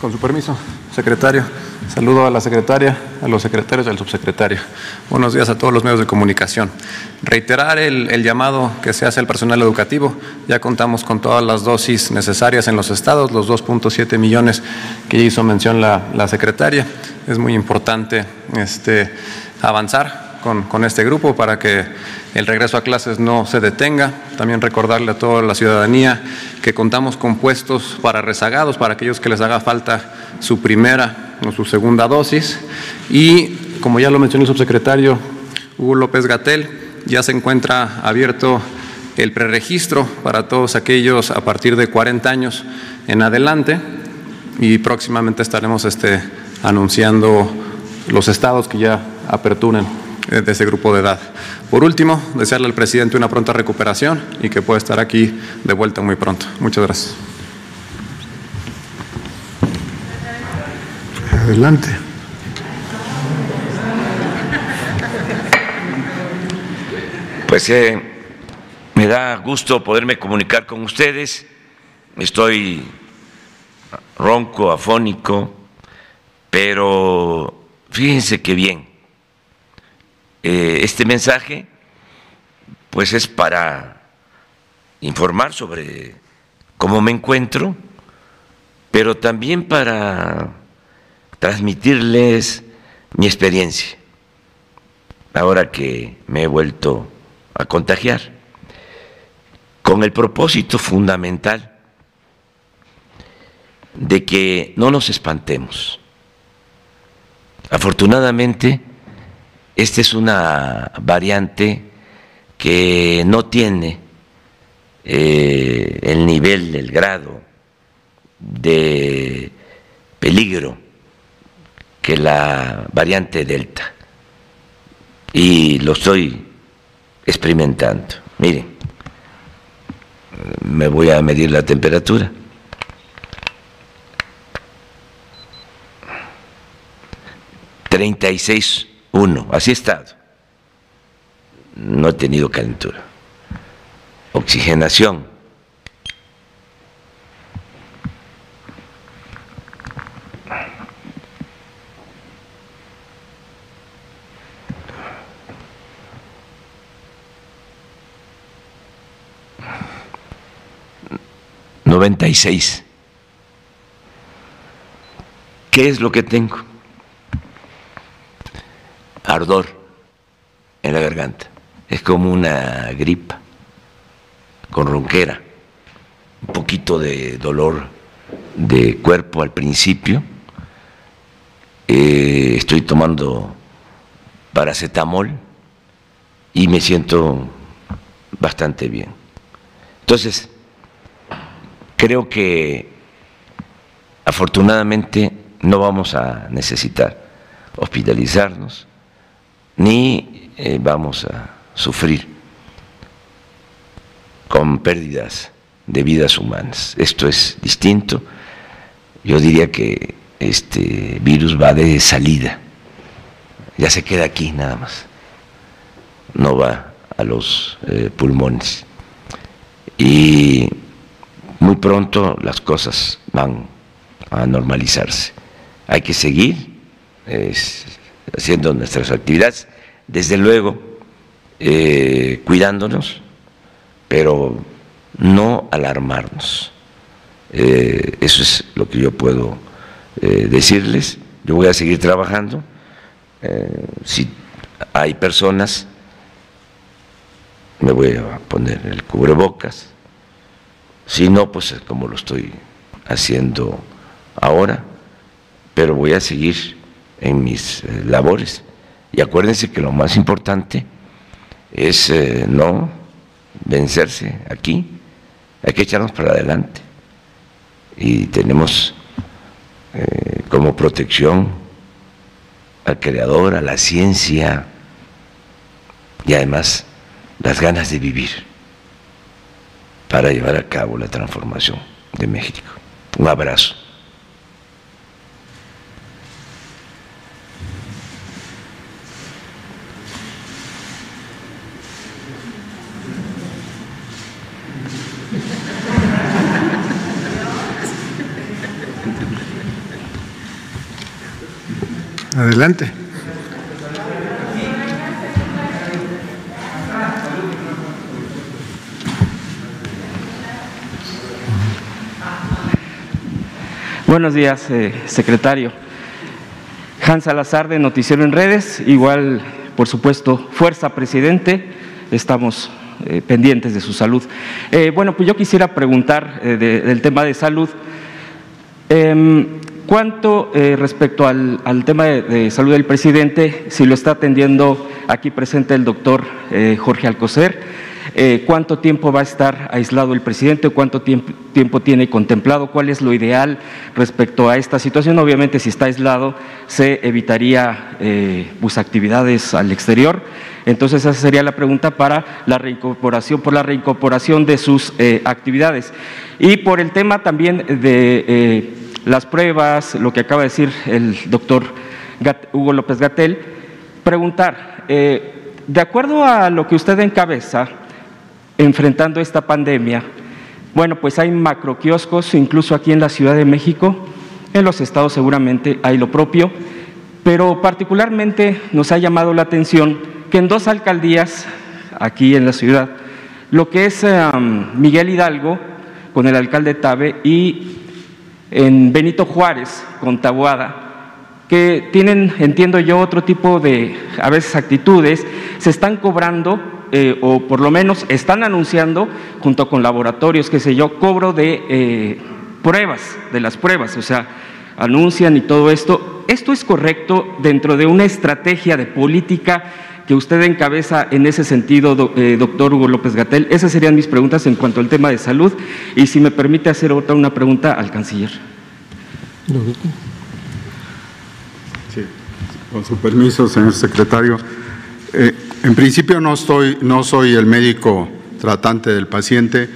Speaker 7: Con su permiso, secretario. Saludo a la secretaria, a los secretarios y al subsecretario. Buenos días a todos los medios de comunicación. Reiterar el, llamado que se hace al personal educativo. Ya contamos con todas las dosis necesarias en los estados, los 2.7 millones que hizo mención la, la secretaria. Es muy importante este, avanzar con, este grupo para que el regreso a clases no se detenga. También recordarle a toda la ciudadanía que contamos con puestos para rezagados, para aquellos que les haga falta su primera o su segunda dosis. Y como ya lo mencionó el subsecretario Hugo López Gatel, ya se encuentra abierto el preregistro para todos aquellos a partir de 40 años en adelante y próximamente estaremos este, anunciando los estados que ya aperturen de ese grupo de edad. Por último, desearle al presidente una pronta recuperación y que pueda estar aquí de vuelta muy pronto. Muchas gracias.
Speaker 1: Adelante.
Speaker 8: Pues eh, me da gusto poderme comunicar con ustedes. Estoy ronco, afónico, pero fíjense qué bien eh, este mensaje pues es para informar sobre cómo me encuentro, pero también para transmitirles mi experiencia, ahora que me he vuelto a contagiar, con el propósito fundamental de que no nos espantemos. Afortunadamente, esta es una variante que no tiene eh, el nivel, el grado de peligro que la variante Delta. Y lo estoy experimentando. Miren, me voy a medir la temperatura. 36 uno, así he estado. No he tenido calentura. Oxigenación. Noventa y seis. ¿Qué es lo que tengo? Ardor en la garganta. Es como una gripa con ronquera, un poquito de dolor de cuerpo al principio. Eh, estoy tomando paracetamol y me siento bastante bien. Entonces, creo que afortunadamente no vamos a necesitar hospitalizarnos ni eh, vamos a sufrir con pérdidas de vidas humanas. Esto es distinto. Yo diría que este virus va de salida, ya se queda aquí nada más, no va a los eh, pulmones. Y muy pronto las cosas van a normalizarse. Hay que seguir haciendo nuestras actividades, desde luego eh, cuidándonos, pero no alarmarnos. Eh, eso es lo que yo puedo eh, decirles. Yo voy a seguir trabajando. si hay personas, me voy a poner el cubrebocas. Si no, pues como lo estoy haciendo ahora, pero voy a seguir en mis eh, labores. Y acuérdense que lo más importante es eh, no vencerse aquí, hay que echarnos para adelante. Y tenemos eh, como protección al creador, a la ciencia y además las ganas de vivir para llevar a cabo la transformación de México. Un abrazo.
Speaker 1: Adelante.
Speaker 9: Buenos días, eh, secretario. Hans Salazar de Noticiero en Redes, igual, por supuesto, Fuerza Presidente, estamos eh, pendientes de su salud. Eh, bueno, pues yo quisiera preguntar del tema de salud. Em, ¿Cuánto respecto al, tema de, salud del presidente, si lo está atendiendo aquí presente el doctor Jorge Alcocer? Eh, cuánto tiempo va a estar aislado el presidente, cuánto tiempo, tiene contemplado, cuál es lo ideal respecto a esta situación. Obviamente, si está aislado, se evitaría eh, pues, actividades al exterior. Entonces, esa sería la pregunta para la reincorporación, por la reincorporación de sus eh, actividades. Y por el tema también de las pruebas, lo que acaba de decir el doctor Hugo López Gatel, preguntar, de acuerdo a lo que usted encabeza, enfrentando esta pandemia, bueno, pues hay macroquioscos, incluso aquí en la Ciudad de México, en los estados seguramente hay lo propio, pero particularmente nos ha llamado la atención que en dos alcaldías, aquí en la ciudad, lo que es Miguel Hidalgo, con el alcalde Tabe, y en Benito Juárez, con Tabuada, que tienen, entiendo yo, otro tipo de, a veces, actitudes, se están cobrando eh, o por lo menos están anunciando, junto con laboratorios, qué sé yo, cobro de eh, pruebas, de las pruebas, o sea, anuncian y todo esto. ¿Esto es correcto dentro de una estrategia de política que usted encabeza en ese sentido, eh, doctor Hugo López Gatel? Esas serían mis preguntas en cuanto al tema de salud. Y si me permite hacer otra una pregunta al canciller.
Speaker 2: Sí, con su permiso, señor secretario. En principio no, estoy, no soy el médico tratante del paciente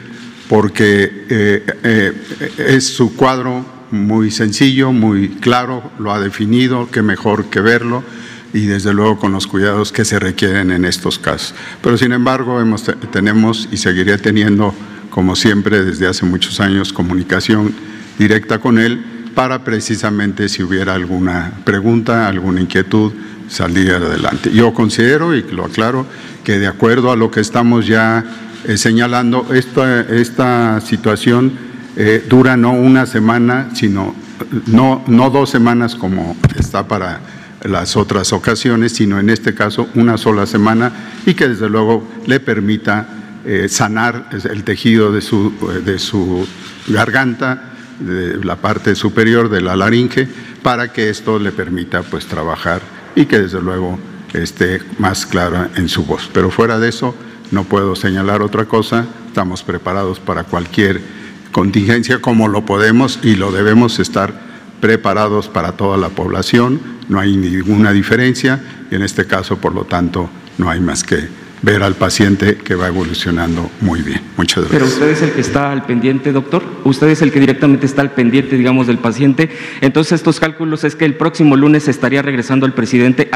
Speaker 2: porque eh, eh, es su cuadro muy sencillo, muy claro, lo ha definido, qué mejor que verlo y desde luego con los cuidados que se requieren en estos casos. Pero sin embargo hemos, tenemos y seguiré teniendo, como siempre desde hace muchos años, comunicación directa con él para precisamente si hubiera alguna pregunta, alguna inquietud, salir adelante. Yo considero, y lo aclaro, que de acuerdo a lo que estamos ya eh, señalando, esta, esta situación eh, dura no una semana, sino no, no dos semanas como está para las otras ocasiones, sino en este caso una sola semana y que desde luego le permita eh, sanar el tejido de su, de su garganta, de la parte superior de la laringe, para que esto le permita pues trabajar y que desde luego esté más clara en su voz. Pero fuera de eso, no puedo señalar otra cosa, estamos preparados para cualquier contingencia como lo podemos y lo debemos estar preparados para toda la población, no hay ninguna diferencia y en este caso, por lo tanto, no hay más que ver al paciente que va evolucionando muy bien. Muchas gracias.
Speaker 9: Pero usted es el que está al pendiente, doctor. Usted es el que directamente está al pendiente, digamos, del paciente. Entonces, estos cálculos es que el próximo lunes estaría regresando el presidente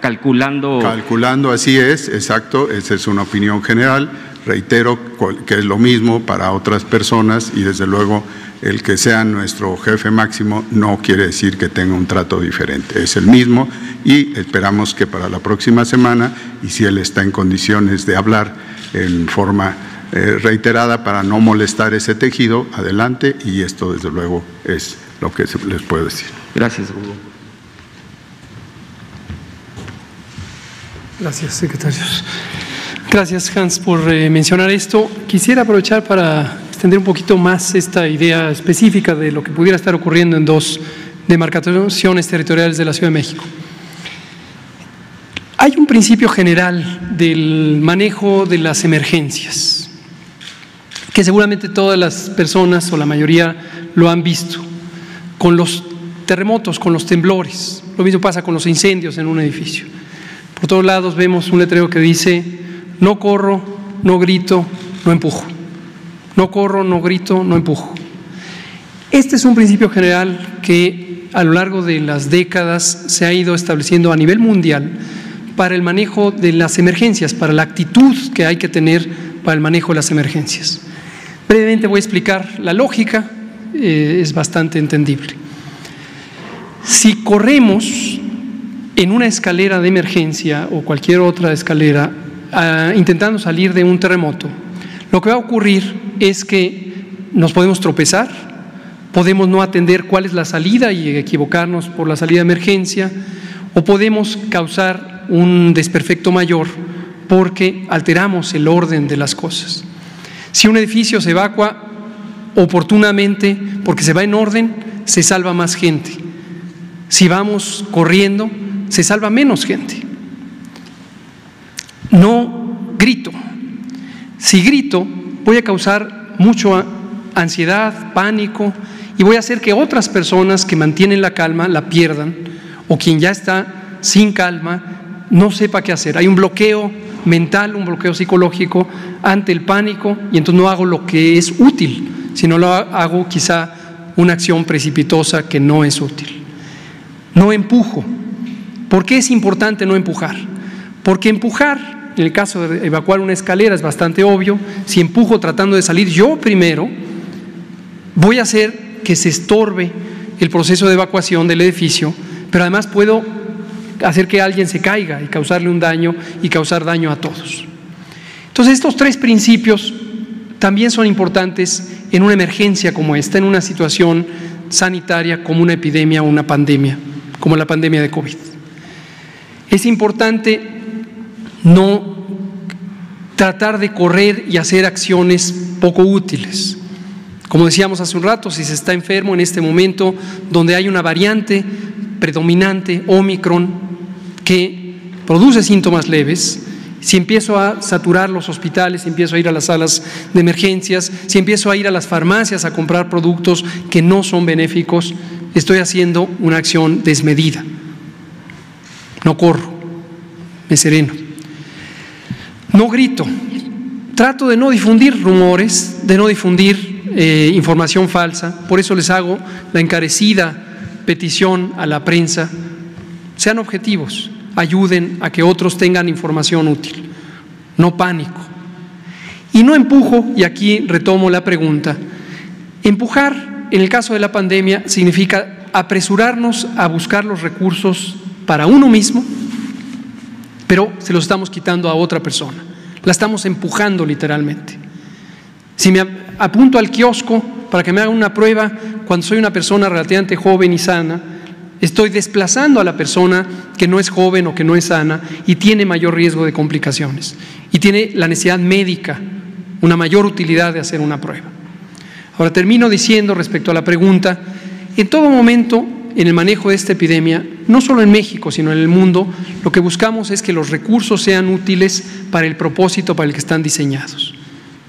Speaker 9: calculando.
Speaker 2: Calculando, así es, exacto. Esa es una opinión general. Reitero que es lo mismo para otras personas y desde luego el que sea nuestro jefe máximo no quiere decir que tenga un trato diferente, es el mismo y esperamos que para la próxima semana, y si él está en condiciones de hablar en forma eh, reiterada para no molestar ese tejido, adelante y esto desde luego es lo que les puedo decir.
Speaker 9: Gracias, Hugo.
Speaker 3: Gracias, secretarios. Gracias, Hans, por eh, mencionar esto. Quisiera aprovechar para extender un poquito más esta idea específica de lo que pudiera estar ocurriendo en dos demarcaciones territoriales de la Ciudad de México. Hay un principio general del manejo de las emergencias que seguramente todas las personas o la mayoría lo han visto, con los terremotos, con los temblores. Lo mismo pasa con los incendios en un edificio. Por todos lados vemos un letrero que dice, no corro, no grito, no empujo. No corro, no grito, no empujo. Este es un principio general que a lo largo de las décadas se ha ido estableciendo a nivel mundial para el manejo de las emergencias, para la actitud que hay que tener para el manejo de las emergencias. Brevemente voy a explicar la lógica, eh, es bastante entendible. Si corremos en una escalera de emergencia o cualquier otra escalera ah, intentando salir de un terremoto, lo que va a ocurrir es que nos podemos tropezar, podemos no atender cuál es la salida y equivocarnos por la salida de emergencia, o podemos causar un desperfecto mayor porque alteramos el orden de las cosas. Si un edificio se evacua oportunamente porque se va en orden, se salva más gente. Si vamos corriendo, se salva menos gente. No grito. Si grito, voy a causar mucha ansiedad, pánico y voy a hacer que otras personas que mantienen la calma la pierdan o quien ya está sin calma no sepa qué hacer. Hay un bloqueo mental, un bloqueo psicológico ante el pánico y entonces no hago lo que es útil, sino lo hago quizá una acción precipitosa que no es útil. No empujo. ¿Por qué es importante no empujar? Porque empujar, en el caso de evacuar una escalera es bastante obvio, si empujo tratando de salir yo primero, voy a hacer que se estorbe el proceso de evacuación del edificio, pero además puedo hacer que alguien se caiga y causarle un daño y causar daño a todos. Entonces estos tres principios también son importantes en una emergencia como esta, en una situación sanitaria como una epidemia o una pandemia, como la pandemia de COVID. Es importante no tratar de correr y hacer acciones poco útiles. Como decíamos hace un rato, si se está enfermo en este momento donde hay una variante predominante, Omicron, que produce síntomas leves, si empiezo a saturar los hospitales, si empiezo a ir a las salas de emergencias, si empiezo a ir a las farmacias a comprar productos que no son benéficos, estoy haciendo una acción desmedida. No corro, me sereno. No grito. Trato de no difundir rumores, de no difundir eh, información falsa. Por eso les hago la encarecida petición a la prensa. Sean objetivos ayuden a que otros tengan información útil, no pánico. Y no empujo, y aquí retomo la pregunta, empujar en el caso de la pandemia significa apresurarnos a buscar los recursos para uno mismo, pero se los estamos quitando a otra persona, la estamos empujando literalmente. Si me apunto al kiosco para que me hagan una prueba cuando soy una persona relativamente joven y sana, Estoy desplazando a la persona que no es joven o que no es sana y tiene mayor riesgo de complicaciones y tiene la necesidad médica, una mayor utilidad de hacer una prueba. Ahora termino diciendo respecto a la pregunta, en todo momento en el manejo de esta epidemia, no solo en México, sino en el mundo, lo que buscamos es que los recursos sean útiles para el propósito para el que están diseñados,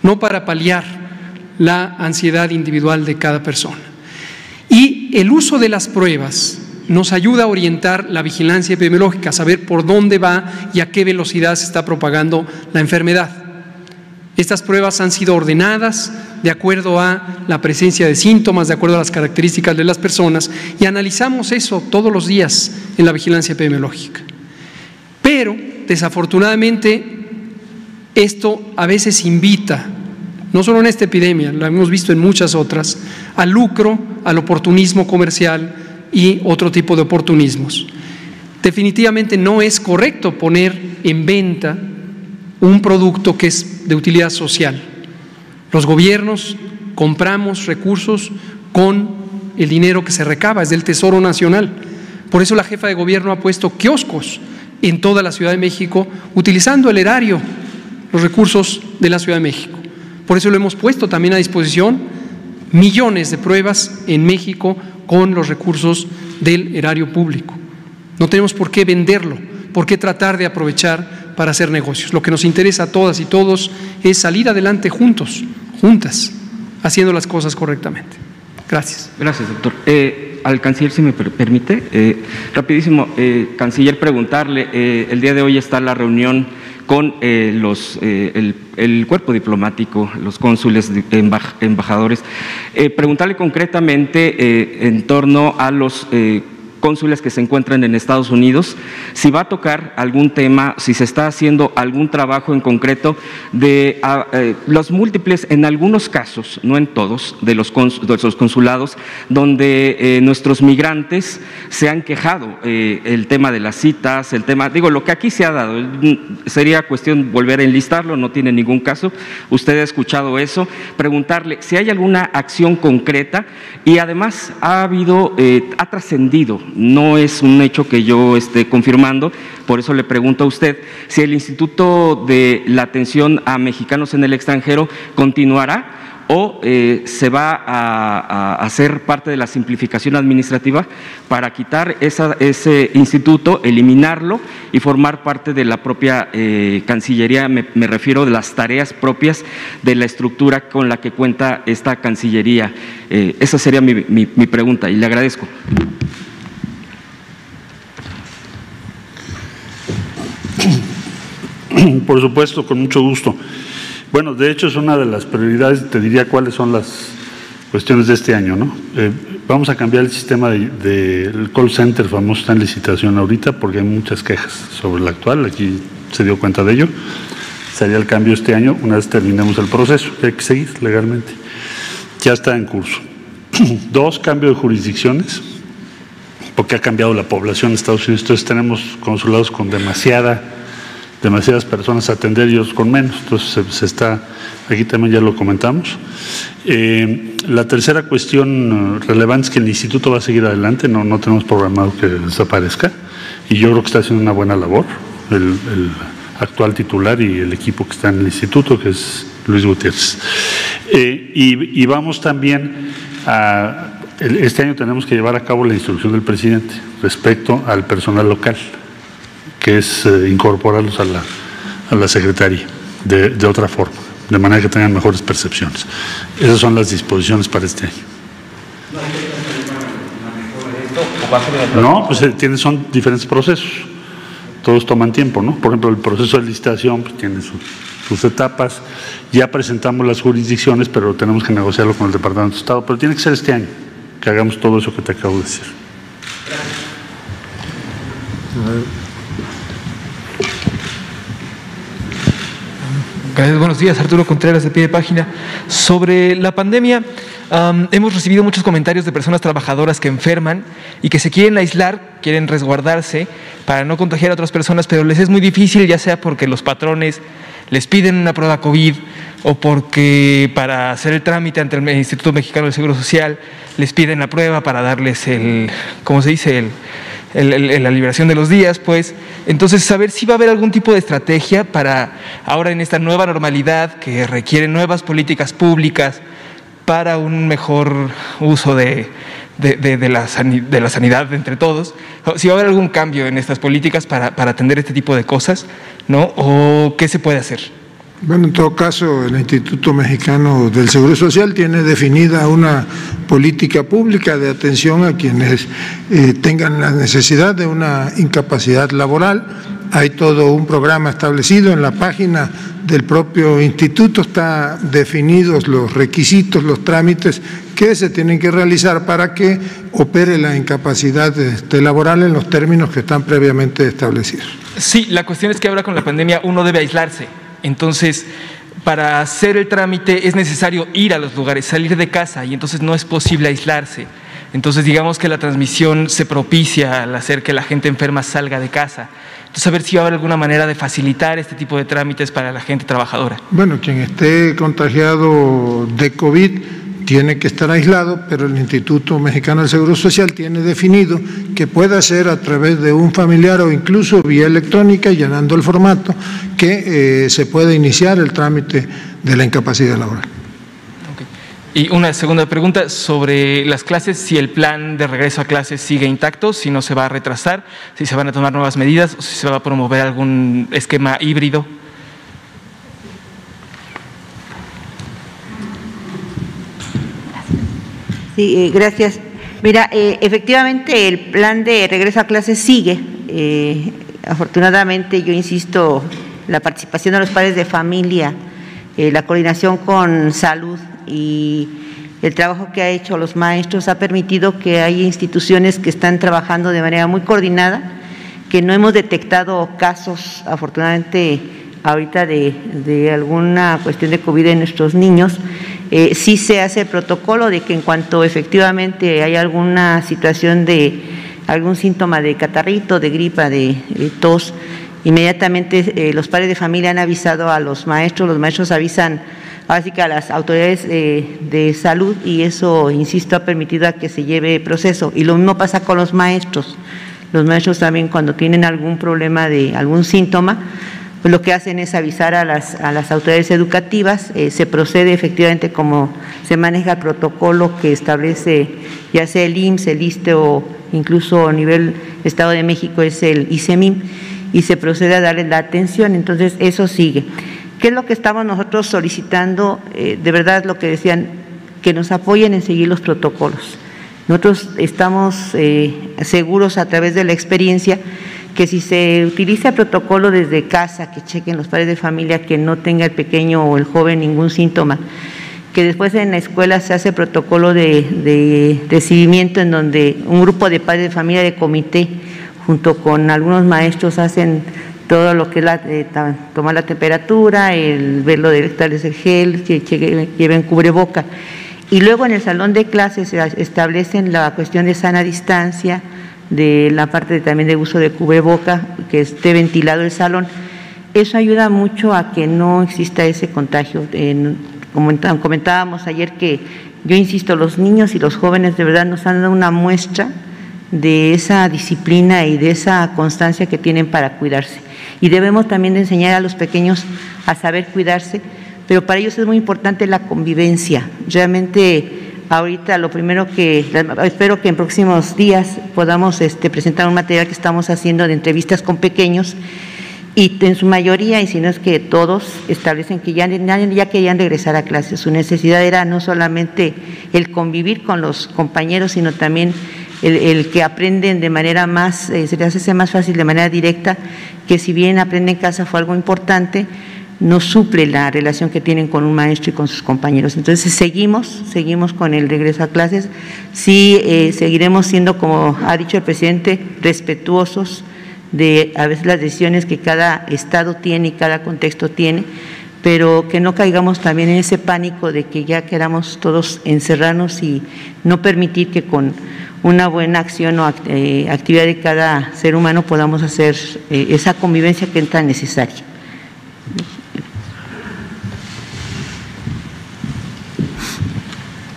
Speaker 3: no para paliar la ansiedad individual de cada persona. Y el uso de las pruebas nos ayuda a orientar la vigilancia epidemiológica, a saber por dónde va y a qué velocidad se está propagando la enfermedad. Estas pruebas han sido ordenadas de acuerdo a la presencia de síntomas, de acuerdo a las características de las personas y analizamos eso todos los días en la vigilancia epidemiológica. Pero, desafortunadamente, esto a veces invita, no solo en esta epidemia, lo hemos visto en muchas otras, al lucro, al oportunismo comercial, y otro tipo de oportunismos. Definitivamente no es correcto poner en venta un producto que es de utilidad social. Los gobiernos compramos recursos con el dinero que se recaba, es del Tesoro Nacional. Por eso la jefa de gobierno ha puesto kioscos en toda la Ciudad de México, utilizando el erario, los recursos de la Ciudad de México. Por eso lo hemos puesto también a disposición millones de pruebas en México con los recursos del erario público. No tenemos por qué venderlo, por qué tratar de aprovechar para hacer negocios. Lo que nos interesa a todas y todos es salir adelante juntos, juntas, haciendo las cosas correctamente. Gracias.
Speaker 9: Gracias, doctor. Eh, al canciller, si me permite, eh, rapidísimo, eh, canciller, preguntarle, el día de hoy está la reunión con los, el, cuerpo diplomático, los cónsules, embajadores, preguntarle concretamente en torno a los cónsules que se encuentran en Estados Unidos, si va a tocar algún tema, si se está haciendo algún trabajo en concreto de ah, eh, los múltiples, en algunos casos, no en todos, de los, consulados, donde eh, nuestros migrantes se han quejado, eh, el tema de las citas, el tema, digo, lo que aquí se ha dado, sería cuestión volver a enlistarlo, no tiene ningún caso, usted ha escuchado eso, preguntarle si hay alguna acción concreta y además ha habido, ha trascendido no es un hecho que yo esté confirmando, por eso le pregunto a usted si el Instituto de la Atención a Mexicanos en el Extranjero continuará o eh, se va a, hacer parte de la simplificación administrativa para quitar ese instituto, eliminarlo y formar parte de la propia eh, Cancillería, me, refiero de las tareas propias de la estructura con la que cuenta esta Cancillería. Eh, esa sería mi pregunta y le agradezco. <clears throat>
Speaker 5: Por supuesto, con mucho gusto. Bueno, de hecho es una de las prioridades, te diría cuáles son las cuestiones de este año, ¿no? Eh, vamos a cambiar el sistema del de, call center famoso, está en licitación ahorita porque hay muchas quejas sobre el actual, aquí se dio cuenta de ello. Sería el cambio este año una vez terminemos el proceso, que hay que seguir legalmente. Ya está en curso. <clears throat> Dos, cambio de jurisdicciones, porque ha cambiado la población de Estados Unidos, entonces tenemos consulados con demasiada demasiadas personas atender y otros con menos. Entonces se, está, aquí también ya lo comentamos. Eh, la tercera cuestión relevante es que el instituto va a seguir adelante, no, no tenemos programado que desaparezca y yo creo que está haciendo una buena labor el, actual titular y el equipo que está en el instituto, que es Luis Gutiérrez. Eh, y, vamos también a, este año tenemos que llevar a cabo la instrucción del presidente respecto al personal local es eh, incorporarlos a la, a la Secretaría de, de, otra forma, de manera que tengan mejores percepciones. Esas son las disposiciones para este año. No, pues eh, son diferentes procesos. Todos toman tiempo, ¿no? Por ejemplo, el proceso de licitación pues, tiene sus etapas. Ya presentamos las jurisdicciones, pero tenemos que negociarlo con el Departamento de Estado. Pero tiene que ser este año que hagamos todo eso que te acabo de decir.
Speaker 10: Buenos días, Arturo Contreras de pie de página. Sobre la pandemia, hemos recibido muchos comentarios de personas trabajadoras que enferman y que se quieren aislar, quieren resguardarse para no contagiar a otras personas, pero les es muy difícil, ya sea porque los patrones les piden una prueba COVID o porque para hacer el trámite ante el Instituto Mexicano del Seguro Social les piden la prueba para darles el, ¿cómo se dice?, el la liberación de los días, pues. Entonces, saber si va a haber algún tipo de estrategia para ahora en esta nueva normalidad que requiere nuevas políticas públicas para un mejor uso de, de, la, de la, sanidad entre todos, si va a haber algún cambio en estas políticas para, para atender este tipo de cosas, ¿no? ¿O qué se puede hacer?
Speaker 1: Bueno, en todo caso, el Instituto Mexicano del Seguro Social tiene definida una política pública de atención a quienes eh, tengan la necesidad de una incapacidad laboral. Hay todo un programa establecido en la página del propio instituto, están definidos los requisitos, los trámites que se tienen que realizar para que opere la incapacidad este, laboral en los términos que están previamente establecidos.
Speaker 10: Sí, la cuestión es que ahora con la pandemia uno debe aislarse entonces, para hacer el trámite es necesario ir a los lugares, salir de casa y entonces no es posible aislarse. Entonces digamos que la transmisión se propicia al hacer que la gente enferma salga de casa. Entonces a ver si va a haber alguna manera de facilitar este tipo de trámites para la gente trabajadora.
Speaker 1: Bueno, quien esté contagiado de COVID tiene que estar aislado, pero el Instituto Mexicano del Seguro Social tiene definido que puede hacer a través de un familiar o incluso vía electrónica, llenando el formato, que eh, se puede iniciar el trámite de la incapacidad laboral.
Speaker 10: Y una segunda pregunta sobre las clases, si el plan de regreso a clases sigue intacto, si no se va a retrasar, si se van a tomar nuevas medidas o si se va a promover algún esquema híbrido.
Speaker 4: Sí, eh, gracias. Mira, eh, efectivamente el plan de regreso a clases sigue. Eh, afortunadamente, yo insisto, la participación de los padres de familia, la coordinación con salud y el trabajo que ha hecho los maestros ha permitido que hay instituciones que están trabajando de manera muy coordinada, que no hemos detectado casos, afortunadamente, ahorita de alguna cuestión de COVID en nuestros niños. Eh, sí se hace el protocolo de que en cuanto efectivamente hay alguna situación de algún síntoma de catarrito, de gripa, de, tos, inmediatamente eh, los padres de familia han avisado a los maestros, los maestros avisan así que a las autoridades eh, de salud y eso, insisto, ha permitido a que se lleve proceso. Y lo mismo pasa con los maestros. Los maestros también cuando tienen algún problema de algún síntoma, pues lo que hacen es avisar a las, a las autoridades educativas, eh, se procede efectivamente como se maneja el protocolo que establece ya sea el IMSS, el ISTE o incluso a nivel Estado de México es el ICEMIM y se procede a darle la atención, entonces eso sigue. ¿Qué es lo que estamos nosotros solicitando? Eh, de verdad lo que decían, que nos apoyen en seguir los protocolos. Nosotros estamos eh, seguros a través de la experiencia que si se utiliza el protocolo desde casa, que chequen los padres de familia que no tenga el pequeño o el joven ningún síntoma, que después en la escuela se hace protocolo de, de recibimiento en donde un grupo de padres de familia de comité, junto con algunos maestros, hacen todo lo que es la, eh, tomar la temperatura, el verlo de el gel, que, que lleven cubreboca. Y luego en el salón de clases se establecen la cuestión de sana distancia, de la parte también de uso de cubreboca, que esté ventilado el salón. Eso ayuda mucho a que no exista ese contagio. Como comentábamos ayer que yo insisto, los niños y los jóvenes de verdad nos han dado una muestra de esa disciplina y de esa constancia que tienen para cuidarse. Y debemos también enseñar a los pequeños a saber cuidarse, pero para ellos es muy importante la convivencia. Realmente ahorita lo primero que espero que en próximos días podamos este, presentar un material que estamos haciendo de entrevistas con pequeños y en su mayoría, y si no es que todos, establecen que ya, ya querían regresar a clases. Su necesidad era no solamente el convivir con los compañeros, sino también el, que aprenden de manera más, eh, se les hace más fácil de manera directa, que si bien aprenden en casa fue algo importante, no suple la relación que tienen con un maestro y con sus compañeros. Entonces seguimos, seguimos con el regreso a clases, sí eh, seguiremos siendo, como ha dicho el presidente, respetuosos de a veces las decisiones que cada estado tiene y cada contexto tiene, pero que no caigamos también en ese pánico de que ya queramos todos encerrarnos y no permitir que con una buena acción o eh, actividad de cada ser humano podamos hacer eh, esa convivencia que es tan necesaria.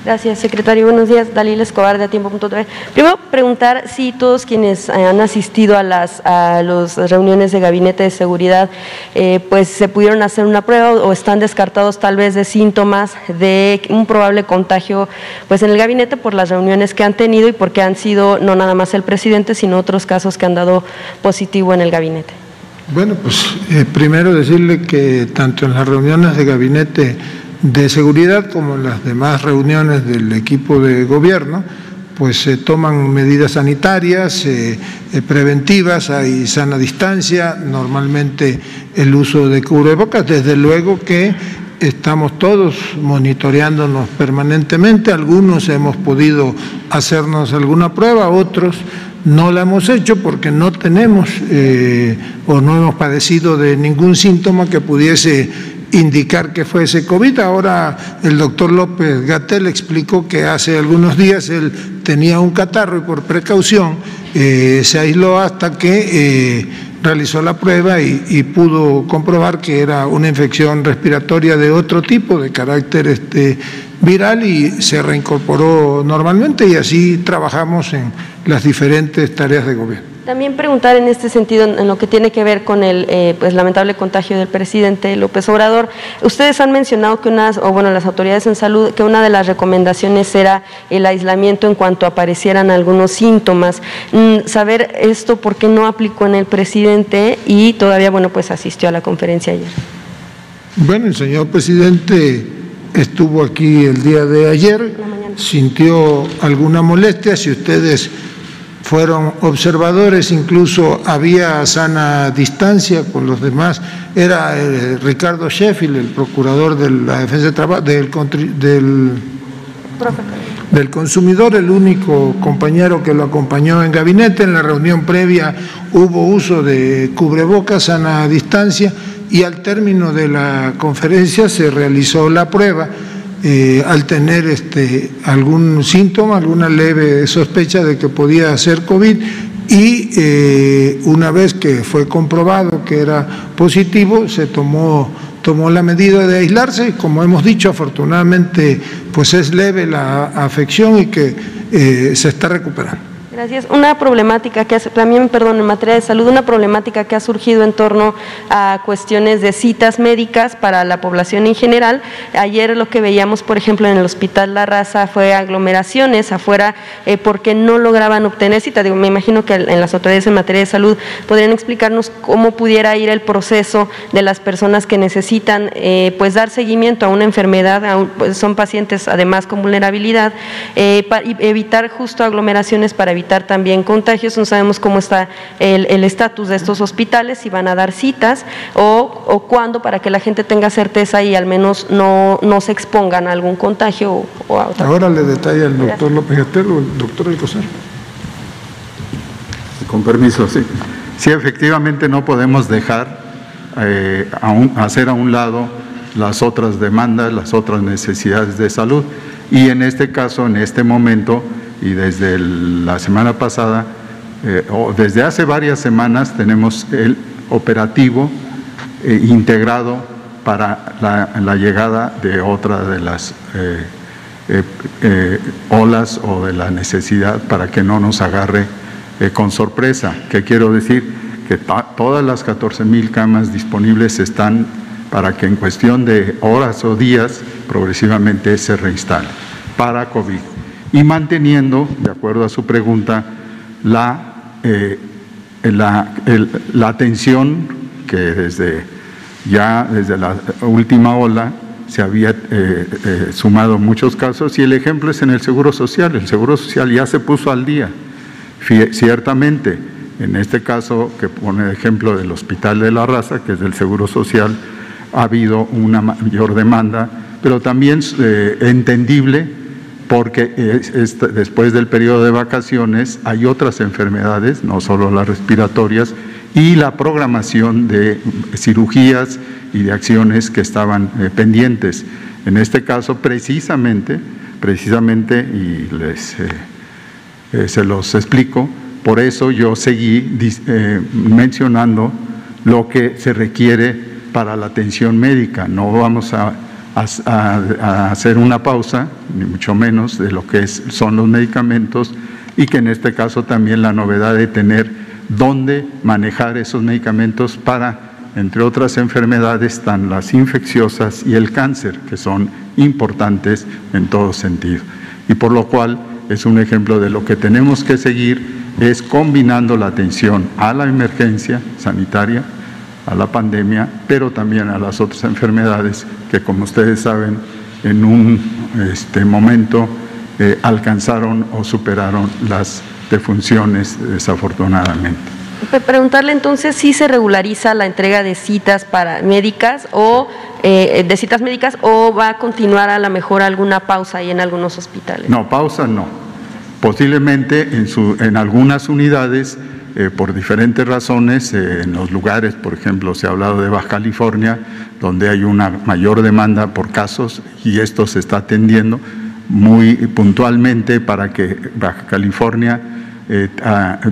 Speaker 11: Gracias, secretario. Buenos días. Dalil Escobar de Tiempo.tv. Primero, preguntar si todos quienes han asistido a las a las reuniones de gabinete de seguridad, eh, pues se pudieron hacer una prueba o están descartados tal vez de síntomas de un probable contagio, pues en el gabinete por las reuniones que han tenido y porque han sido no nada más el presidente, sino otros casos que han dado positivo en el gabinete.
Speaker 1: Bueno, pues eh, primero decirle que tanto en las reuniones de gabinete de seguridad como en las demás reuniones del equipo de gobierno, pues se toman medidas sanitarias eh, eh, preventivas, hay sana distancia, normalmente el uso de cubrebocas, desde luego que estamos todos monitoreándonos permanentemente, algunos hemos podido hacernos alguna prueba, otros no la hemos hecho porque no tenemos eh, o no hemos padecido de ningún síntoma que pudiese indicar que fuese COVID. Ahora el doctor López Gatel explicó que hace algunos días él tenía un catarro y por precaución eh, se aisló hasta que eh, realizó la prueba y, pudo comprobar que era una infección respiratoria de otro tipo, de carácter este, viral, y se reincorporó normalmente y así trabajamos en las diferentes tareas de gobierno.
Speaker 11: También preguntar en este sentido, en lo que tiene que ver con el eh, pues, lamentable contagio del presidente López Obrador. Ustedes han mencionado que unas, o bueno, las autoridades en salud, que una de las recomendaciones era el aislamiento en cuanto aparecieran algunos síntomas. Mm, saber esto por qué no aplicó en el presidente y todavía, bueno, pues asistió a la conferencia ayer.
Speaker 1: Bueno, el señor presidente estuvo aquí el día de ayer, sintió alguna molestia, si ustedes fueron observadores, incluso había sana distancia con los demás. Era eh, Ricardo Sheffield, el procurador de la defensa de trabajo, del, del, del consumidor, el único compañero que lo acompañó en gabinete. En la reunión previa hubo uso de cubrebocas, sana distancia, y al término de la conferencia se realizó la prueba eh, al tener este, algún síntoma, alguna leve sospecha de que podía ser COVID y eh, una vez que fue comprobado que era positivo, se tomó, tomó la medida de aislarse. Como hemos dicho, afortunadamente pues es leve la afección y que eh, se está recuperando.
Speaker 11: Gracias. Una problemática que también, perdón, en materia de salud, una problemática que ha surgido en torno a cuestiones de citas médicas para la población en general. Ayer lo que veíamos, por ejemplo, en el Hospital La Raza fue aglomeraciones afuera eh, porque no lograban obtener cita. Digo, me imagino que en las autoridades en materia de salud podrían explicarnos cómo pudiera ir el proceso de las personas que necesitan eh, pues dar seguimiento a una enfermedad, pues, son pacientes además con vulnerabilidad, eh, para evitar justo aglomeraciones para evitar evitar también contagios. No sabemos cómo está el estatus de estos hospitales, si van a dar citas o, o cuándo para que la gente tenga certeza y al menos no, no se expongan a algún contagio o, a otra
Speaker 1: Ahora le detalla el doctor López Gatero o el doctor Alcocer.
Speaker 2: Con permiso, sí. Sí, efectivamente no podemos dejar eh, hacer a un lado las otras demandas, las otras necesidades de salud. Y en este caso, en este momento, y desde la semana pasada, eh, o desde hace varias semanas, tenemos el operativo eh, integrado para la, llegada de otra de las eh, olas o de la necesidad para que no nos agarre con sorpresa. ¿Qué quiero decir? Que todas las 14 mil camas disponibles están para que en cuestión de horas o días progresivamente se reinstale para COVID y manteniendo, de acuerdo a su pregunta, la, eh, la, la atención que desde ya desde la última ola se había eh, eh, sumado muchos casos y el ejemplo es en el Seguro Social. El Seguro Social ya se puso al día. Ciertamente, en este caso que pone el ejemplo del Hospital de la Raza, que es del Seguro Social, ha habido una mayor demanda, pero también entendible porque después del periodo de vacaciones hay otras enfermedades, no solo las respiratorias, y la programación de cirugías y de acciones que estaban eh, pendientes. En este caso, precisamente, precisamente, y les, eh, eh, se los explico, por eso yo seguí mencionando lo que se requiere para la atención médica. No vamos a a, hacer una pausa, ni mucho menos de lo que son los medicamentos, y que en este caso también la novedad de tener dónde manejar esos medicamentos para, entre otras enfermedades, tan las infecciosas y el cáncer, que son importantes en todo sentido. Y por lo cual es un ejemplo de lo que tenemos que seguir, es combinando la atención a la emergencia sanitaria, a la pandemia, pero también a las otras enfermedades que, como ustedes saben, en un este, momento eh, alcanzaron o superaron las defunciones desafortunadamente.
Speaker 11: Preguntarle entonces si se regulariza la entrega de citas para médicas o eh, de citas médicas o va a continuar a lo mejor alguna pausa ahí en algunos hospitales.
Speaker 2: No, pausa no. Posiblemente en, su, en algunas unidades eh, por diferentes razones, eh, en los lugares, por ejemplo, se ha hablado de Baja California, donde hay una mayor demanda por casos y esto se está atendiendo muy puntualmente para que Baja California eh,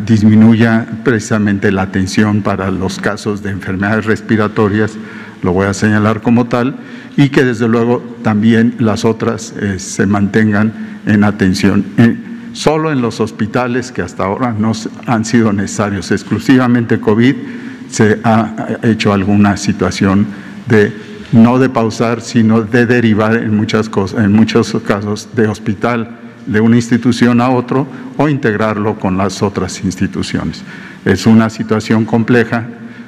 Speaker 2: disminuya precisamente la atención para los casos de enfermedades respiratorias, lo voy a señalar como tal, y que desde luego también las otras se mantengan en atención solo en los hospitales que hasta ahora no han sido necesarios, exclusivamente COVID, se ha hecho alguna situación de no de pausar, sino de derivar en, muchas cosas, en muchos casos de hospital de una institución a otro o integrarlo con las otras instituciones. Es una situación compleja,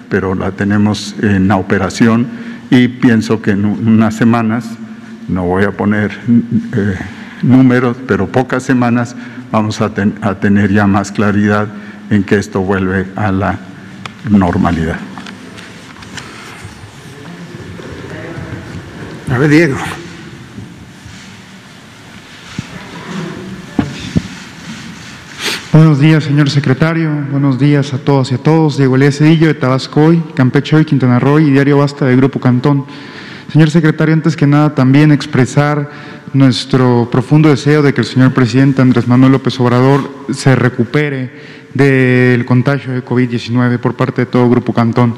Speaker 2: pero la tenemos en la operación y pienso que en unas semanas no voy a poner eh, números, pero pocas semanas vamos a, a tener ya más claridad en que esto vuelve a la normalidad.
Speaker 1: A ver, Diego.
Speaker 12: Buenos días, señor secretario. Buenos días a todos y a todos. Diego Elías Cedillo de Tabasco hoy, Campeche hoy, Quintana Roo y Diario Basta del Grupo Cantón. Señor secretario, antes que nada también expresar nuestro profundo deseo de que el señor presidente Andrés Manuel López Obrador se recupere del contagio de COVID-19 por parte de todo Grupo Cantón.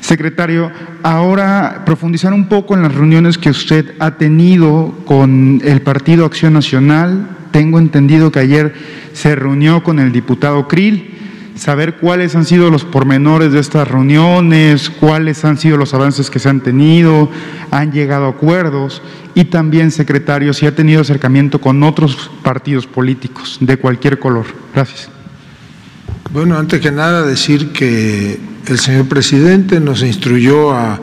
Speaker 12: Secretario, ahora profundizar un poco en las reuniones que usted ha tenido con el Partido Acción Nacional. Tengo entendido que ayer se reunió con el diputado Krill, saber cuáles han sido los pormenores de estas reuniones, cuáles han sido los avances que se han tenido, han llegado a acuerdos y también, secretario, si ha tenido acercamiento con otros partidos políticos de cualquier color. Gracias.
Speaker 1: Bueno, antes que nada decir que el señor presidente nos instruyó a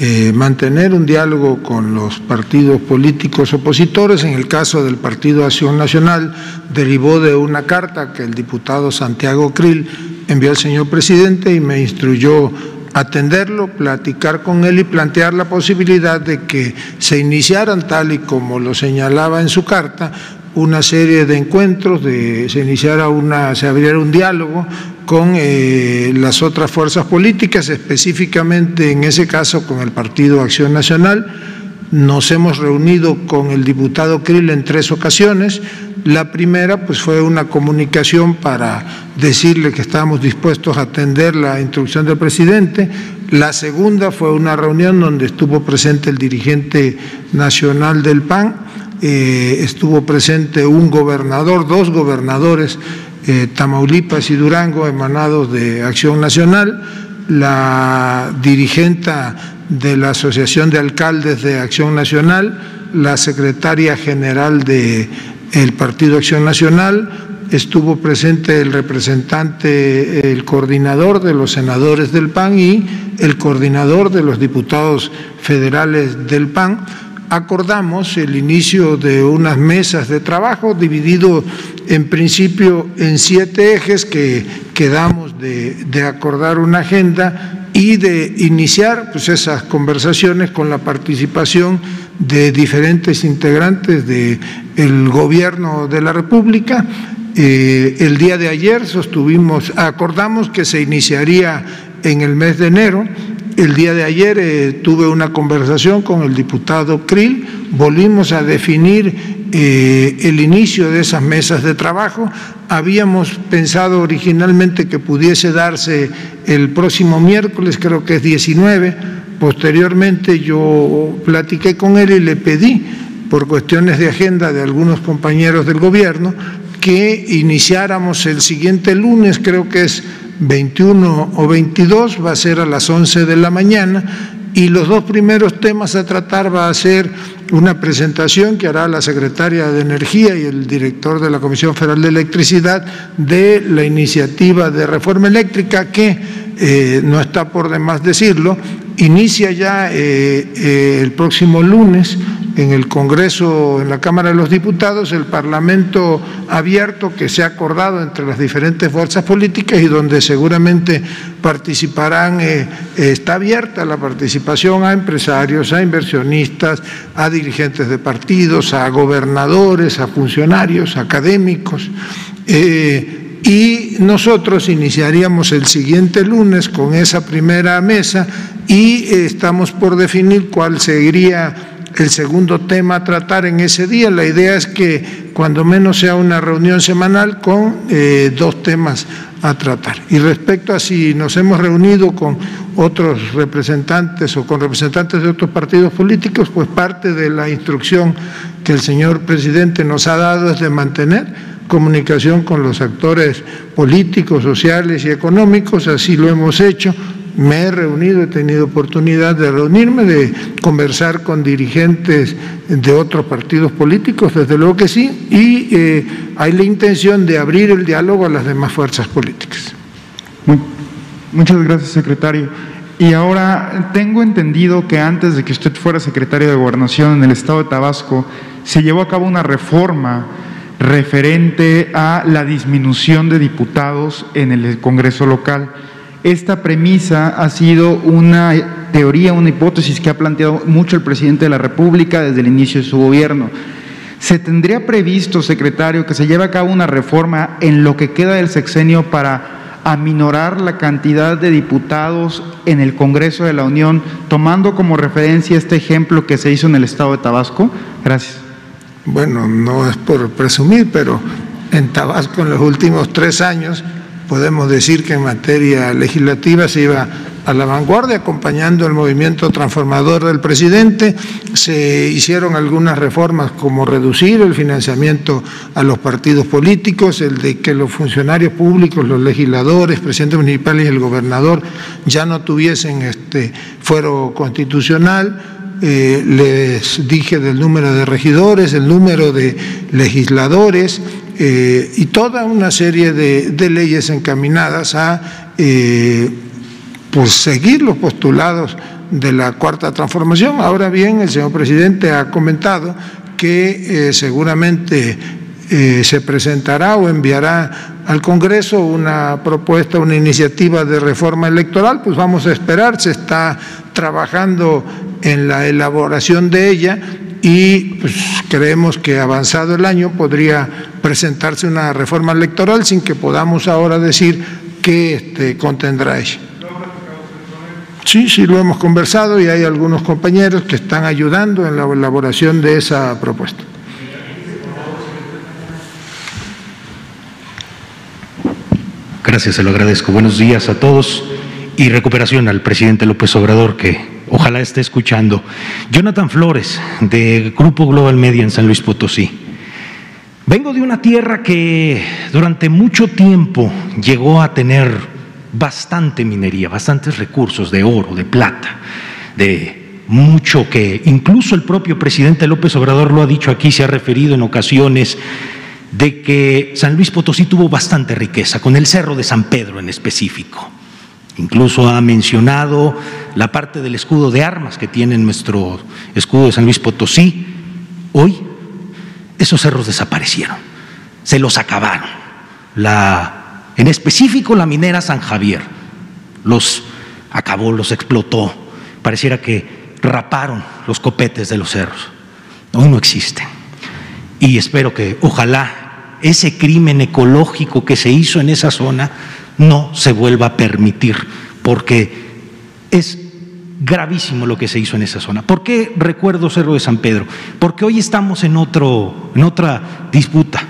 Speaker 1: eh, mantener un diálogo con los partidos políticos opositores. En el caso del Partido Acción Nacional, derivó de una carta que el diputado Santiago Krill envió al señor presidente y me instruyó atenderlo, platicar con él y plantear la posibilidad de que se iniciaran, tal y como lo señalaba en su carta, una serie de encuentros, de, se iniciara una, se abriera un diálogo con eh, las otras fuerzas políticas, específicamente en ese caso con el Partido Acción Nacional. Nos hemos reunido con el diputado Krill en tres ocasiones. La primera pues fue una comunicación para decirle que estábamos dispuestos a atender la instrucción del presidente. La segunda fue una reunión donde estuvo presente el dirigente nacional del PAN, eh, estuvo presente un gobernador, dos gobernadores eh, Tamaulipas y Durango, emanados de Acción Nacional, la dirigenta de la Asociación de Alcaldes de Acción Nacional, la secretaria general del el Partido Acción Nacional, estuvo presente el representante, el coordinador de los senadores del PAN y el coordinador de los diputados federales del PAN acordamos el inicio de unas mesas de trabajo dividido en principio en siete ejes que quedamos de, acordar una agenda y de iniciar pues, esas conversaciones con la participación de diferentes integrantes del gobierno de la República. Eh, el día de ayer sostuvimos, acordamos que se iniciaría en el mes de enero el día de ayer eh, tuve una conversación con el diputado Krill, volvimos a definir eh, el inicio de esas mesas de trabajo. Habíamos pensado originalmente que pudiese darse el próximo miércoles, creo que es 19. Posteriormente yo platiqué con él y le pedí, por cuestiones de agenda de algunos compañeros del gobierno, que iniciáramos el siguiente lunes, creo que es 21 o 22, va a ser a las 11 de la mañana y los dos primeros temas a tratar va a ser una presentación que hará la secretaria de Energía y el director de la Comisión Federal de Electricidad de la iniciativa de reforma eléctrica que, eh, no está por demás decirlo, inicia ya eh, eh, el próximo lunes en el Congreso, en la Cámara de los Diputados, el Parlamento abierto que se ha acordado entre las diferentes fuerzas políticas y donde seguramente participarán, eh, está abierta la participación a empresarios, a inversionistas, a dirigentes de partidos, a gobernadores, a funcionarios, académicos. Y nosotros iniciaríamos el siguiente lunes con esa primera mesa y estamos por definir cuál seguiría el segundo tema a tratar en ese día. La idea es que cuando menos sea una reunión semanal con eh, dos temas a tratar. Y respecto a si nos hemos reunido con otros representantes o con representantes de otros partidos políticos, pues parte de la instrucción que el señor presidente nos ha dado es de mantener comunicación con los actores políticos, sociales y económicos, así lo hemos hecho me he reunido, he tenido oportunidad de reunirme, de conversar con dirigentes de otros partidos políticos, desde luego que sí, y eh, hay la intención de abrir el diálogo a las demás fuerzas políticas.
Speaker 12: muchas gracias, secretario. Y ahora tengo entendido que antes de que usted fuera secretario de Gobernación en el estado de Tabasco, se llevó a cabo una reforma referente a la disminución de diputados en el Congreso local. Esta premisa ha sido una teoría, una hipótesis que ha planteado mucho el presidente de la República desde el inicio de su gobierno. ¿Se tendría previsto, secretario, que se lleve a cabo una reforma en lo que queda del sexenio para aminorar la cantidad de diputados en el Congreso de la Unión, tomando como referencia este ejemplo que se hizo en el estado de Tabasco? Gracias.
Speaker 1: Bueno, no es por presumir, pero en Tabasco en los últimos tres años podemos decir que en materia legislativa se iba a la vanguardia, acompañando el movimiento transformador del presidente. Se hicieron algunas reformas como reducir el financiamiento a los partidos políticos, el de que los funcionarios públicos, los legisladores, presidentes municipales y el gobernador ya no tuviesen este fuero constitucional eh, les dije del número de regidores, el número de legisladores eh, y toda una serie de, leyes encaminadas a eh, pues seguir los postulados de la cuarta transformación. Ahora bien, el señor presidente ha comentado que seguramente se presentará o enviará al Congreso una propuesta, una iniciativa de reforma electoral, pues vamos a esperar, se está trabajando en la elaboración de ella y pues, creemos que avanzado el año podría presentarse una reforma electoral sin que podamos ahora decir qué este, contendrá ella. Sí, sí, lo hemos conversado y hay algunos compañeros que están ayudando en la elaboración de esa propuesta.
Speaker 13: Gracias, se lo agradezco. Buenos días a todos y recuperación al presidente López Obrador que ojalá esté escuchando. Jonathan Flores, de Grupo Global Media en San Luis Potosí. Vengo de una tierra que durante mucho tiempo llegó a tener bastante minería, bastantes recursos de oro, de plata, de mucho que incluso el propio presidente López Obrador lo ha dicho aquí, se ha referido en ocasiones de que San Luis Potosí tuvo bastante riqueza, con el Cerro de San Pedro en específico. Incluso ha mencionado la parte del escudo de armas que tiene nuestro escudo de San Luis Potosí. Hoy esos cerros desaparecieron, se los acabaron. En específico la minera San Javier los acabó, los explotó. Pareciera que raparon los copetes de los cerros. Hoy no existen. Y espero que ojalá ese crimen ecológico que se hizo en esa zona no se vuelva a permitir, porque es gravísimo lo que se hizo en esa zona. ¿Por qué recuerdo Cerro de San Pedro? Porque hoy estamos en, otro, en otra disputa,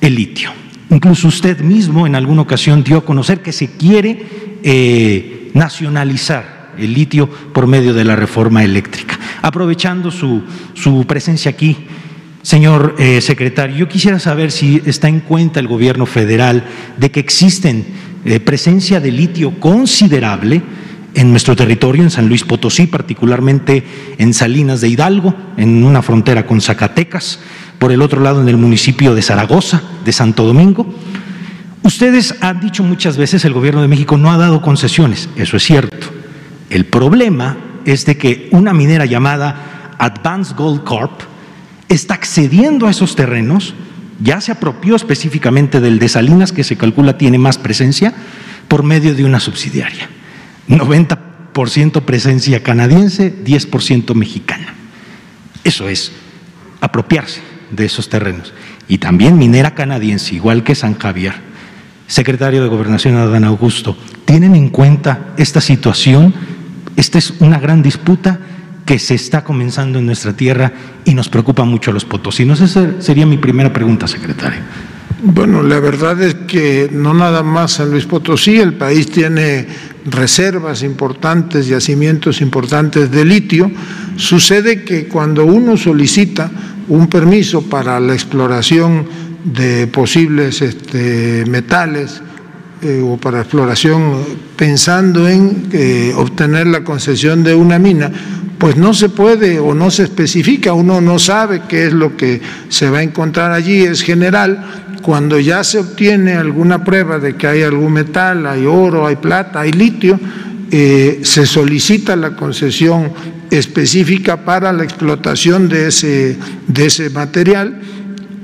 Speaker 13: el litio. Incluso usted mismo en alguna ocasión dio a conocer que se quiere eh, nacionalizar el litio por medio de la reforma eléctrica. Aprovechando su, su presencia aquí, Señor eh, secretario, yo quisiera saber si está en cuenta el gobierno federal de que existen eh, presencia de litio considerable en nuestro territorio, en San Luis Potosí, particularmente en Salinas de Hidalgo, en una frontera con Zacatecas, por el otro lado en el municipio de Zaragoza, de Santo Domingo. Ustedes han dicho muchas veces el gobierno de México no ha dado concesiones, eso es cierto. El problema es de que una minera llamada Advanced Gold Corp, está accediendo a esos terrenos, ya se apropió específicamente del de Salinas, que se calcula tiene más presencia, por medio de una subsidiaria. 90% presencia canadiense, 10% mexicana. Eso es apropiarse de esos terrenos. Y también minera canadiense, igual que San Javier. Secretario de Gobernación Adán Augusto, ¿tienen en cuenta esta situación? Esta es una gran disputa que se está comenzando en nuestra tierra y nos preocupa mucho a los potosinos? Esa sería mi primera pregunta, secretario.
Speaker 1: Bueno, la verdad es que no nada más San Luis Potosí, el país tiene reservas importantes, yacimientos importantes de litio. Sucede que cuando uno solicita un permiso para la exploración de posibles este, metales eh, o para exploración pensando en eh, obtener la concesión de una mina, pues no se puede o no se especifica, uno no sabe qué es lo que se va a encontrar allí, es general. Cuando ya se obtiene alguna prueba de que hay algún metal, hay oro, hay plata, hay litio, eh, se solicita la concesión específica para la explotación de ese, de ese material.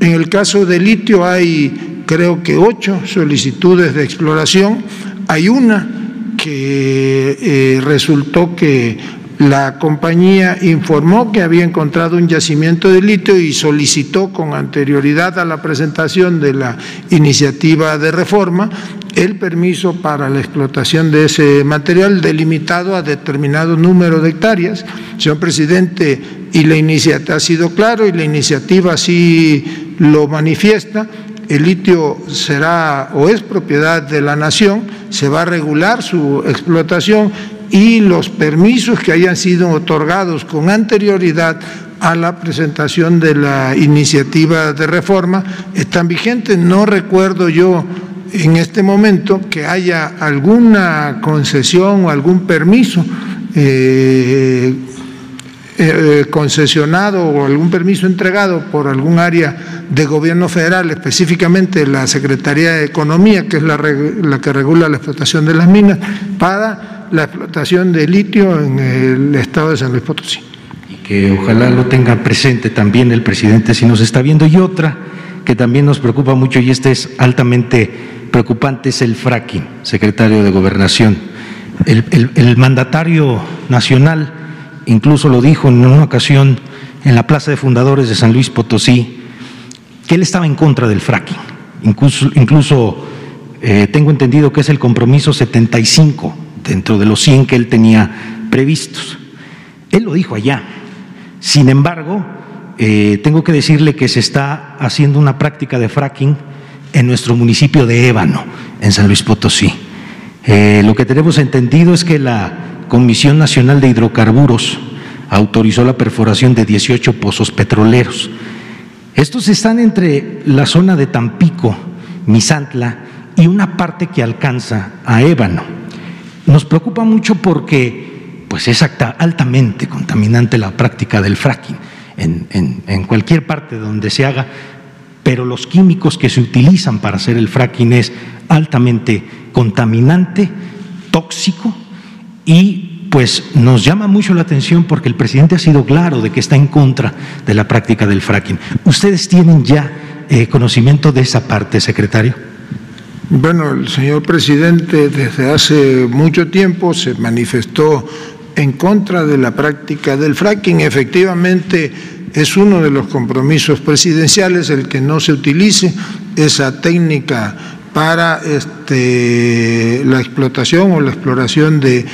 Speaker 1: En el caso de litio hay creo que ocho solicitudes de exploración. Hay una que eh, resultó que la compañía informó que había encontrado un yacimiento de litio y solicitó con anterioridad a la presentación de la iniciativa de reforma el permiso para la explotación de ese material delimitado a determinado número de hectáreas. Señor presidente, y la iniciativa ha sido claro y la iniciativa así lo manifiesta. El litio será o es propiedad de la nación, se va a regular su explotación y los permisos que hayan sido otorgados con anterioridad a la presentación de la iniciativa de reforma están vigentes. No recuerdo yo en este momento que haya alguna concesión o algún permiso eh, eh, concesionado o algún permiso entregado por algún área de gobierno federal, específicamente la Secretaría de Economía, que es la, la que regula la explotación de las minas, para la explotación de litio en el estado de San Luis Potosí.
Speaker 13: Y que ojalá lo tenga presente también el presidente si nos está viendo. Y otra que también nos preocupa mucho y esta es altamente preocupante es el fracking, secretario de Gobernación. El, mandatario nacional incluso lo dijo en una ocasión en la Plaza de Fundadores de San Luis Potosí, que él estaba en contra del fracking. Incluso, incluso eh, tengo entendido que es el compromiso 75 dentro de los 100 que él tenía previstos. Él lo dijo allá. Sin embargo, eh, tengo que decirle que se está haciendo una práctica de fracking en nuestro municipio de Ébano, en San Luis Potosí. Eh, lo que tenemos entendido es que la Comisión Nacional de Hidrocarburos autorizó la perforación de 18 pozos petroleros. Estos están entre la zona de Tampico, Misantla y una parte que alcanza a Ébano. Nos preocupa mucho porque pues es altamente contaminante la práctica del fracking en, cualquier parte donde se haga pero los químicos que se utilizan para hacer el fracking es altamente contaminante, tóxico y pues nos llama mucho la atención porque el presidente ha sido claro de que está en contra de la práctica del fracking. ¿Ustedes tienen ya eh, conocimiento de esa parte, secretario?
Speaker 1: Bueno, el señor presidente desde hace mucho tiempo se manifestó en contra de la práctica del fracking. Efectivamente, es uno de los compromisos presidenciales el que no se utilice esa técnica para este, la explotación o la exploración de,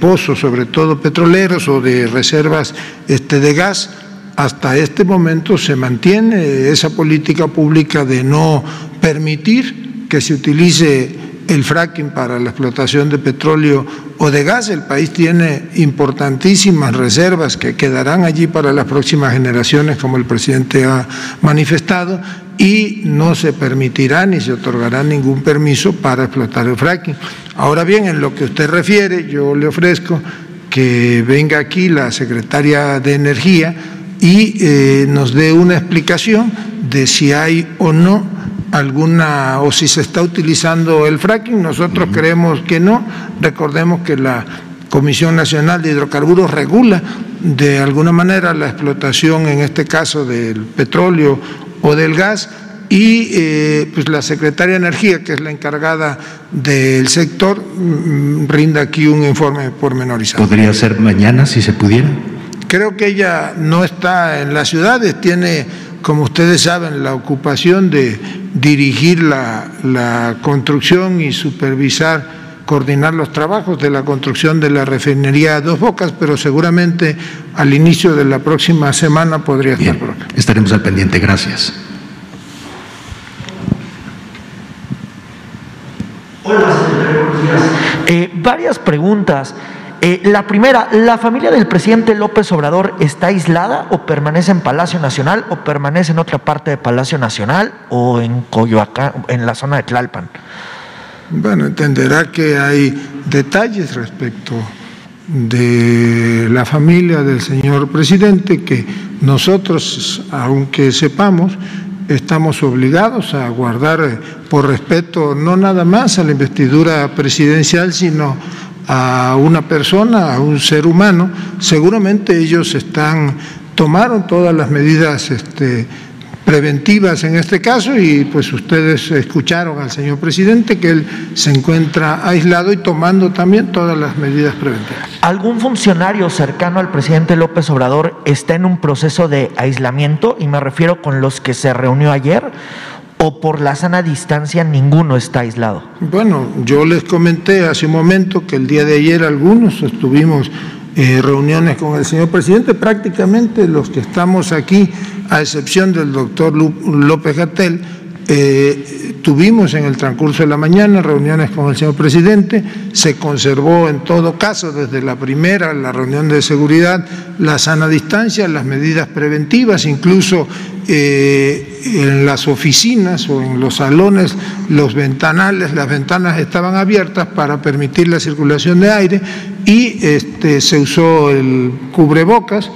Speaker 1: pozos, sobre todo petroleros o de reservas este, de gas. Hasta este momento se mantiene esa política pública de no permitir que se utilice el fracking para la explotación de petróleo o de gas. El país tiene importantísimas reservas que quedarán allí para las próximas generaciones, como el presidente ha manifestado, y no se permitirá ni se otorgará ningún permiso para explotar el fracking. Ahora bien, en lo que usted refiere, yo le ofrezco que venga aquí la secretaria de Energía y eh, nos dé una explicación de si hay o no alguna o si se está utilizando el fracking. Nosotros creemos que no. Recordemos que la Comisión Nacional de Hidrocarburos regula de alguna manera la explotación, en este caso del petróleo o del gas, y eh, pues la Secretaria de Energía, que es la encargada del sector, mm, rinda aquí un informe pormenorizado.
Speaker 13: ¿Podría ser mañana si se pudiera?
Speaker 1: Creo que ella no está en las ciudades, tiene como ustedes saben, la ocupación de dirigir la, construcción y supervisar, coordinar los trabajos de la construcción de la refinería Dos Bocas, pero seguramente al inicio de la próxima semana podría estar por acá.
Speaker 13: Estaremos al pendiente, gracias.
Speaker 14: Hola, buenos días. Eh, varias preguntas. Eh, la primera, ¿la familia del presidente López Obrador está aislada o permanece en Palacio Nacional o permanece en otra parte de Palacio Nacional o en Coyoacán, en la zona de Tlalpan?
Speaker 1: Bueno, entenderá que hay detalles respecto de la familia del señor presidente que nosotros, aunque sepamos, estamos obligados a guardar por respeto no nada más a la investidura presidencial, sino a una persona, a un ser humano, seguramente ellos están, tomaron todas las medidas este, preventivas en este caso y pues ustedes escucharon al señor presidente que él se encuentra aislado y tomando también todas las medidas preventivas.
Speaker 14: ¿Algún funcionario cercano al presidente López Obrador está en un proceso de aislamiento y me refiero con los que se reunió ayer? ¿O por la sana distancia ninguno está aislado?
Speaker 1: Bueno, yo les comenté hace un momento que el día de ayer algunos estuvimos eh, reuniones con el señor presidente, prácticamente los que estamos aquí, a excepción del doctor López Gatel, eh, tuvimos en el transcurso de la mañana reuniones con el señor presidente, se conservó en todo caso desde la primera, la reunión de seguridad, la sana distancia, las medidas preventivas, incluso eh, en las oficinas o en los salones, los ventanales, las ventanas estaban abiertas para permitir la circulación de aire y este, se usó el cubrebocas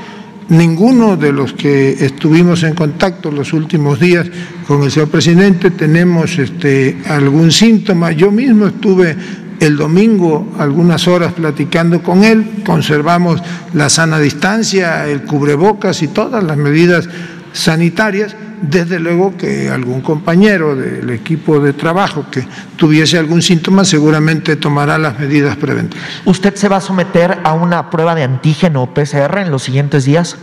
Speaker 1: ninguno de los que estuvimos en contacto los últimos días con el señor presidente tenemos este, algún síntoma. Yo mismo estuve el domingo algunas horas platicando con él, conservamos la sana distancia, el cubrebocas y todas las medidas sanitarias. Desde luego que algún compañero del equipo de trabajo que tuviese algún síntoma seguramente tomará las medidas preventivas.
Speaker 14: ¿Usted se va a someter a una prueba de antígeno o PCR en los siguientes días?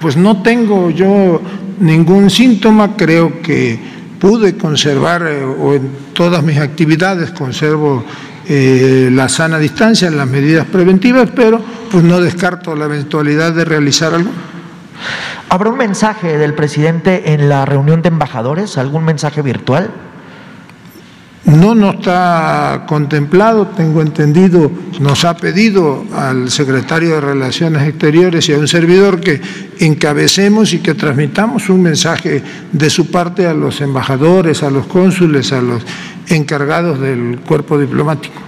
Speaker 1: Pues no tengo yo ningún síntoma, creo que pude conservar eh, o en todas mis actividades conservo eh, la sana distancia, las medidas preventivas, pero pues no descarto la eventualidad de realizar algo.
Speaker 14: ¿Habrá un mensaje del presidente en la reunión de embajadores? ¿Algún mensaje virtual?
Speaker 1: No nos está contemplado, tengo entendido, nos ha pedido al secretario de Relaciones Exteriores y a un servidor que encabecemos y que transmitamos un mensaje de su parte a los embajadores, a los cónsules, a los encargados del cuerpo diplomático.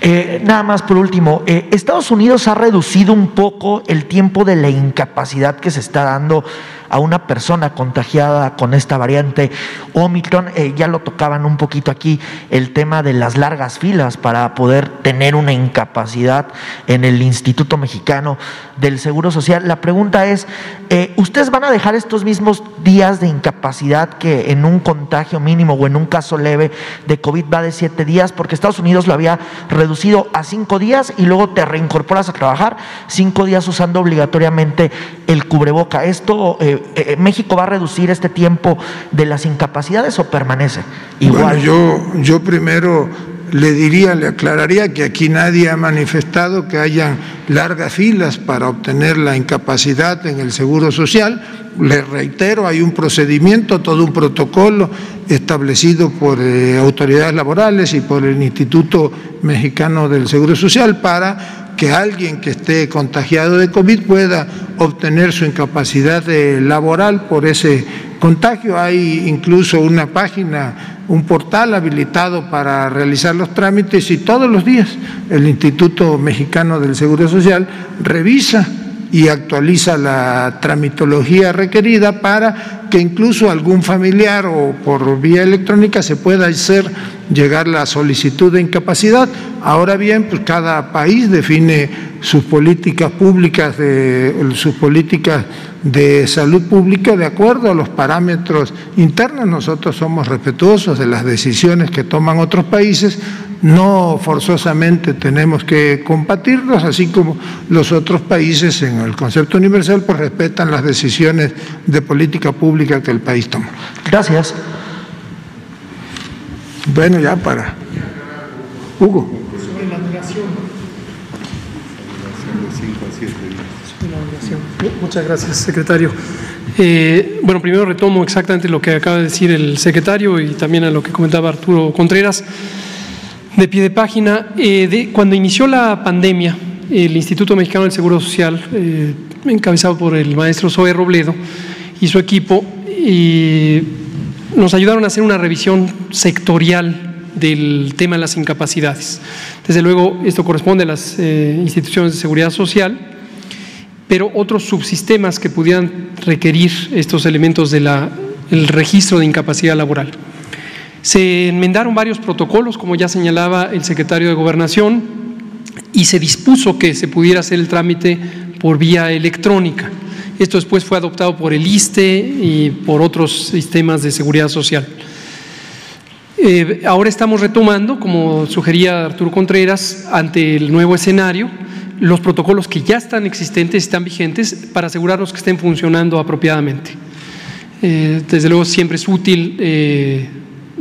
Speaker 14: Eh, nada más por último, eh, Estados Unidos ha reducido un poco el tiempo de la incapacidad que se está dando a una persona contagiada con esta variante Omicron. Eh, ya lo tocaban un poquito aquí, el tema de las largas filas para poder tener una incapacidad en el Instituto Mexicano del Seguro Social. La pregunta es, eh, ¿ustedes van a dejar estos mismos días de incapacidad que en un contagio mínimo o en un caso leve de COVID va de siete días? Porque Estados Unidos lo había reducido a cinco días y luego te reincorporas a trabajar cinco días usando obligatoriamente el cubreboca. Esto eh, eh, eh, ¿México va a reducir este tiempo de las incapacidades o permanece igual?
Speaker 1: yo, yo primero le diría, le aclararía que aquí nadie ha manifestado que hayan largas filas para obtener la incapacidad en el Seguro Social. Le reitero, hay un procedimiento, todo un protocolo establecido por eh, autoridades laborales y por el Instituto Mexicano del Seguro Social para que alguien que esté contagiado de COVID pueda obtener su incapacidad eh, laboral por ese contagio. Hay incluso una página, un portal habilitado para realizar los trámites y todos los días el Instituto Mexicano del Seguro Social revisa y actualiza la tramitología requerida para que incluso algún familiar o por vía electrónica se pueda hacer llegar la solicitud de incapacidad. Ahora bien, pues cada país define sus políticas públicas, de, sus políticas de salud pública de acuerdo a los parámetros internos. Nosotros somos respetuosos de las decisiones que toman otros países, no forzosamente tenemos que compartirlos, así como los otros países en el concepto universal pues respetan las decisiones de política pública que el país toma.
Speaker 14: Gracias.
Speaker 1: Bueno, ya para. Hugo.
Speaker 3: Sobre la duración. Muchas gracias, secretario. Eh, bueno, primero retomo exactamente lo que acaba de decir el secretario y también a lo que comentaba Arturo Contreras. De pie de página, eh, de, cuando inició la pandemia, el Instituto Mexicano del Seguro Social, eh, encabezado por el maestro Zoe Robledo y su equipo, nos ayudaron a hacer una revisión sectorial del tema de las incapacidades. Desde luego, esto corresponde a las eh, instituciones de seguridad social, pero otros subsistemas que pudieran requerir estos elementos del registro de incapacidad laboral. Se enmendaron varios protocolos, como ya señalaba el secretario de Gobernación, y se dispuso que se pudiera hacer el trámite por vía electrónica. Esto después fue adoptado por el ISTE y por otros sistemas de seguridad social. Eh, ahora estamos retomando, como sugería Arturo Contreras, ante el nuevo escenario, los protocolos que ya están existentes, están vigentes, para asegurarnos que estén funcionando apropiadamente. Eh, desde luego siempre es útil eh,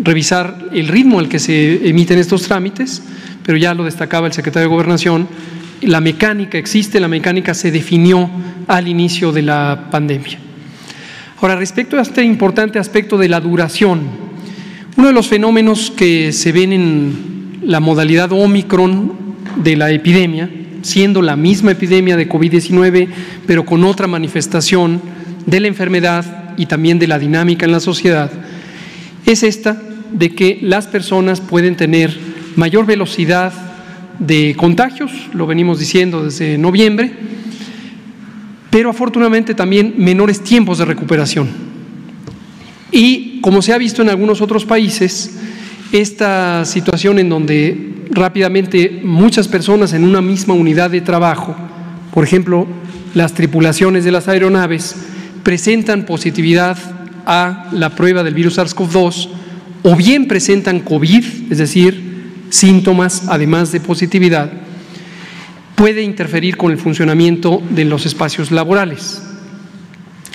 Speaker 3: revisar el ritmo al que se emiten estos trámites, pero ya lo destacaba el secretario de Gobernación, la mecánica existe, la mecánica se definió al inicio de la pandemia. Ahora, respecto a este importante aspecto de la duración, uno de los fenómenos que se ven en la modalidad Omicron de la epidemia, siendo la misma epidemia de COVID-19, pero con otra manifestación de la enfermedad y también de la dinámica en la sociedad, es esta de que las personas pueden tener mayor velocidad de contagios, lo venimos diciendo desde noviembre, pero afortunadamente también menores tiempos de recuperación. Y como se ha visto en algunos otros países, esta situación en donde rápidamente muchas personas en una misma unidad de trabajo, por ejemplo, las tripulaciones de las aeronaves, presentan positividad a la prueba del virus SARS-CoV-2 o bien presentan COVID, es decir, síntomas, además de positividad, puede interferir con el funcionamiento de los espacios laborales.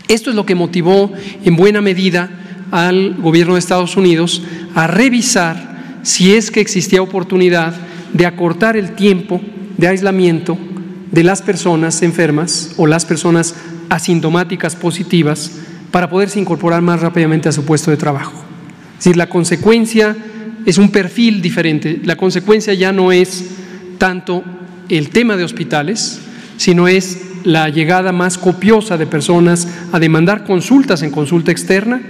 Speaker 3: Esto es lo que motivó en buena medida al gobierno de Estados Unidos a revisar si es que existía oportunidad de acortar el tiempo de aislamiento de las personas enfermas o las personas asintomáticas positivas para poderse incorporar más rápidamente a su puesto de trabajo. Es decir, la consecuencia es un perfil diferente. La consecuencia ya no es tanto el tema de hospitales, sino es la llegada más copiosa de personas a demandar consultas en consulta externa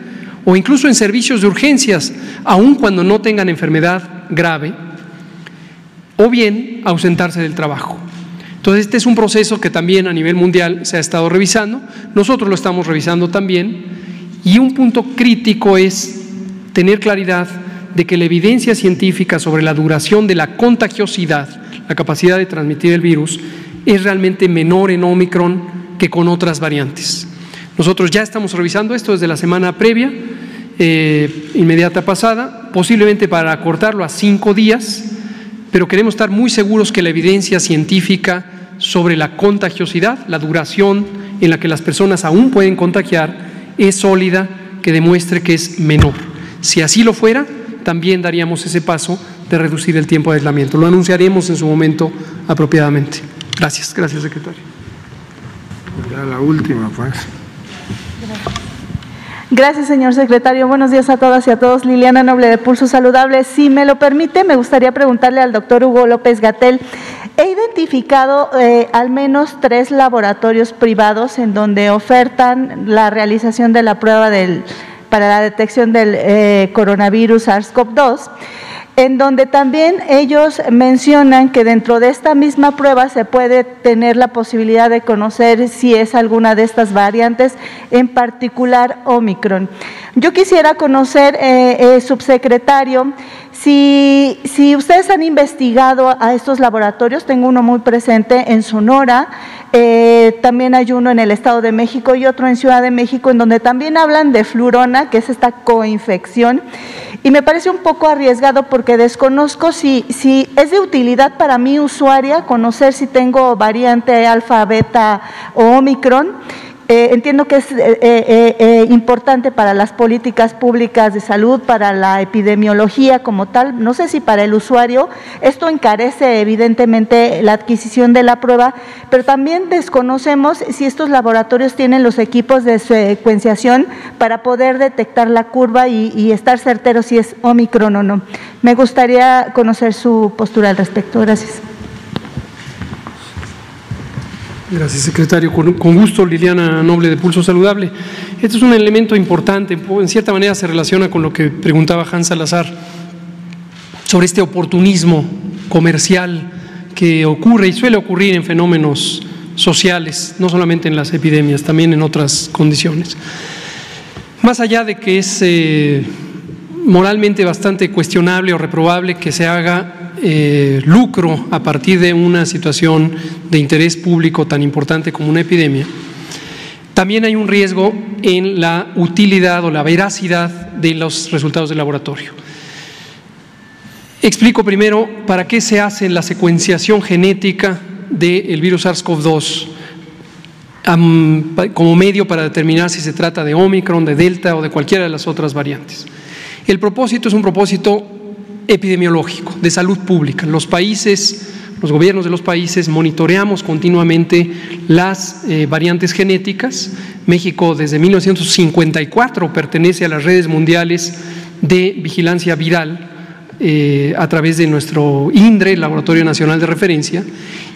Speaker 3: o incluso en servicios de urgencias, aun cuando no tengan enfermedad grave, o bien ausentarse del trabajo. Entonces, este es un proceso que también a nivel mundial se ha estado revisando, nosotros lo estamos revisando también, y un punto crítico es tener claridad de que la evidencia científica sobre la duración de la contagiosidad, la capacidad de transmitir el virus, es realmente menor en Omicron que con otras variantes. Nosotros ya estamos revisando esto desde la semana previa, eh, inmediata pasada, posiblemente para acortarlo a cinco días, pero queremos estar muy seguros que la evidencia científica sobre la contagiosidad, la duración en la que las personas aún pueden contagiar, es sólida, que demuestre que es menor. Si así lo fuera, también daríamos ese paso de reducir el tiempo de aislamiento. Lo anunciaremos en su momento apropiadamente. Gracias, gracias, secretario.
Speaker 1: Ya la última, pues.
Speaker 15: Gracias, señor secretario. Buenos días a todas y a todos. Liliana Noble de Pulso Saludable. Si me lo permite, me gustaría preguntarle al doctor Hugo López Gatel. He identificado eh, al menos tres laboratorios privados en donde ofertan la realización de la prueba del para la detección del eh, coronavirus SARS-CoV-2, en donde también ellos mencionan que dentro de esta misma prueba se puede tener la posibilidad de conocer si es alguna de estas variantes, en particular Omicron. Yo quisiera conocer, eh, eh, subsecretario, si, ustedes han investigado a estos laboratorios, tengo uno muy presente en Sonora, eh, también hay uno en el Estado de México y otro en Ciudad de México, en donde también hablan de flurona, que es esta coinfección. Y me parece un poco arriesgado porque desconozco si, si es de utilidad para mi usuaria conocer si tengo variante alfa, beta o omicron eh, entiendo que es eh, eh, importante para las políticas públicas de salud, para la epidemiología como tal. No sé si para el usuario esto encarece evidentemente la adquisición de la prueba, pero también desconocemos si estos laboratorios tienen los equipos de secuenciación para poder detectar la curva y, y estar certeros si es Omicron o no. Me gustaría conocer su postura al respecto. Gracias.
Speaker 3: Gracias, secretario. Con, gusto, Liliana Noble de Pulso Saludable. Este es un elemento importante, en cierta manera se relaciona con lo que preguntaba Hans Salazar sobre este oportunismo comercial que ocurre y suele ocurrir en fenómenos sociales, no solamente en las epidemias, también en otras condiciones. Más allá de que es eh, moralmente bastante cuestionable o reprobable que se haga eh, lucro a partir de una situación de interés público tan importante como una epidemia, también hay un riesgo en la utilidad o la veracidad de los resultados del laboratorio. Explico primero para qué se hace la secuenciación genética del virus SARS-CoV-2 como medio para determinar si se trata de Omicron, de Delta o de cualquiera de las otras variantes. El propósito es un propósito epidemiológico, de salud pública. Los países, los gobiernos de los países monitoreamos continuamente las eh, variantes genéticas. México desde 1954 pertenece a las redes mundiales de vigilancia viral eh, a través de nuestro INDRE, Laboratorio Nacional de Referencia,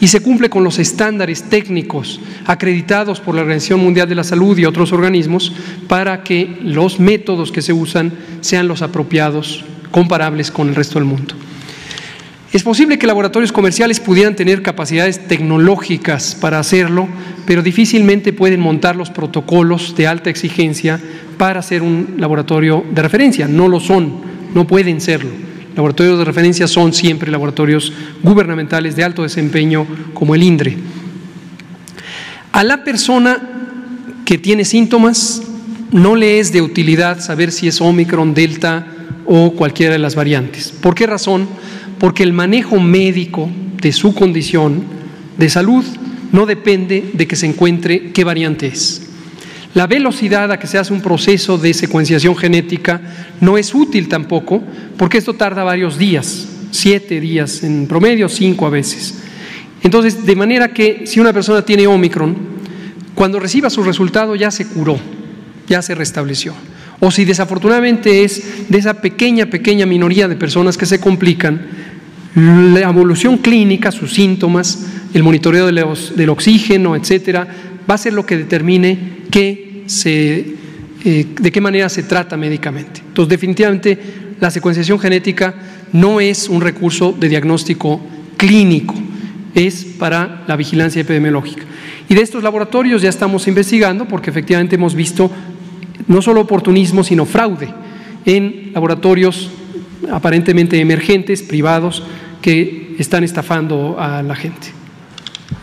Speaker 3: y se cumple con los estándares técnicos acreditados por la Organización Mundial de la Salud y otros organismos para que los métodos que se usan sean los apropiados, comparables con el resto del mundo. Es posible que laboratorios comerciales pudieran tener capacidades tecnológicas para hacerlo, pero difícilmente pueden montar los protocolos de alta exigencia para ser un laboratorio de referencia. No lo son, no pueden serlo. Laboratorios de referencia son siempre laboratorios gubernamentales de alto desempeño como el INDRE. A la persona que tiene síntomas no le es de utilidad saber si es Omicron, Delta o cualquiera de las variantes. ¿Por qué razón? Porque el manejo médico de su condición de salud no depende de que se encuentre qué variante es. La velocidad a que se hace un proceso de secuenciación genética no es útil tampoco, porque esto tarda varios días, siete días en promedio, cinco a veces. Entonces, de manera que si una persona tiene Omicron, cuando reciba su resultado ya se curó, ya se restableció. O si desafortunadamente es de esa pequeña, pequeña minoría de personas que se complican, la evolución clínica, sus síntomas, el monitoreo del oxígeno, etcétera, va a ser lo que determine eh, de qué manera se trata médicamente. Entonces, definitivamente, la secuenciación genética no es un recurso de diagnóstico clínico, es para la vigilancia epidemiológica. Y de estos laboratorios ya estamos investigando porque efectivamente hemos visto no solo oportunismo, sino fraude en laboratorios aparentemente emergentes, privados, que están estafando a la gente.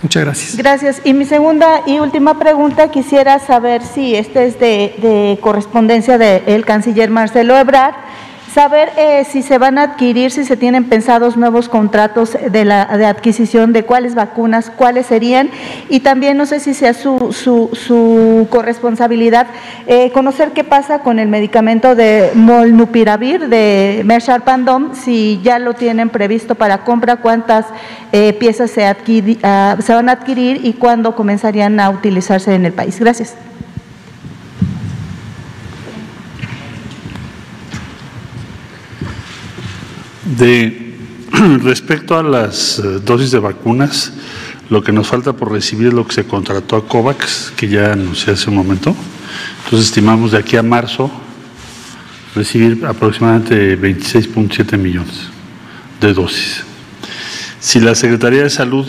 Speaker 3: Muchas gracias.
Speaker 15: Gracias. Y mi segunda y última pregunta, quisiera saber si esta es de, correspondencia del canciller Marcelo Ebrard saber eh, si se van a adquirir, si se tienen pensados nuevos contratos de, la, de adquisición de cuáles vacunas, cuáles serían, y también no sé si sea su, su, corresponsabilidad eh, conocer qué pasa con el medicamento de Molnupiravir de Mershar Pandom, si ya lo tienen previsto para compra, cuántas eh, piezas se, ah, se van a adquirir y cuándo comenzarían a utilizarse en el país. Gracias.
Speaker 5: De, <clears throat> respecto a las eh, dosis de vacunas, lo que nos falta por recibir es lo que se contrató a COVAX, que ya anuncié hace un momento. Entonces estimamos de aquí a marzo recibir aproximadamente 26.7 millones de dosis. Si la Secretaría de Salud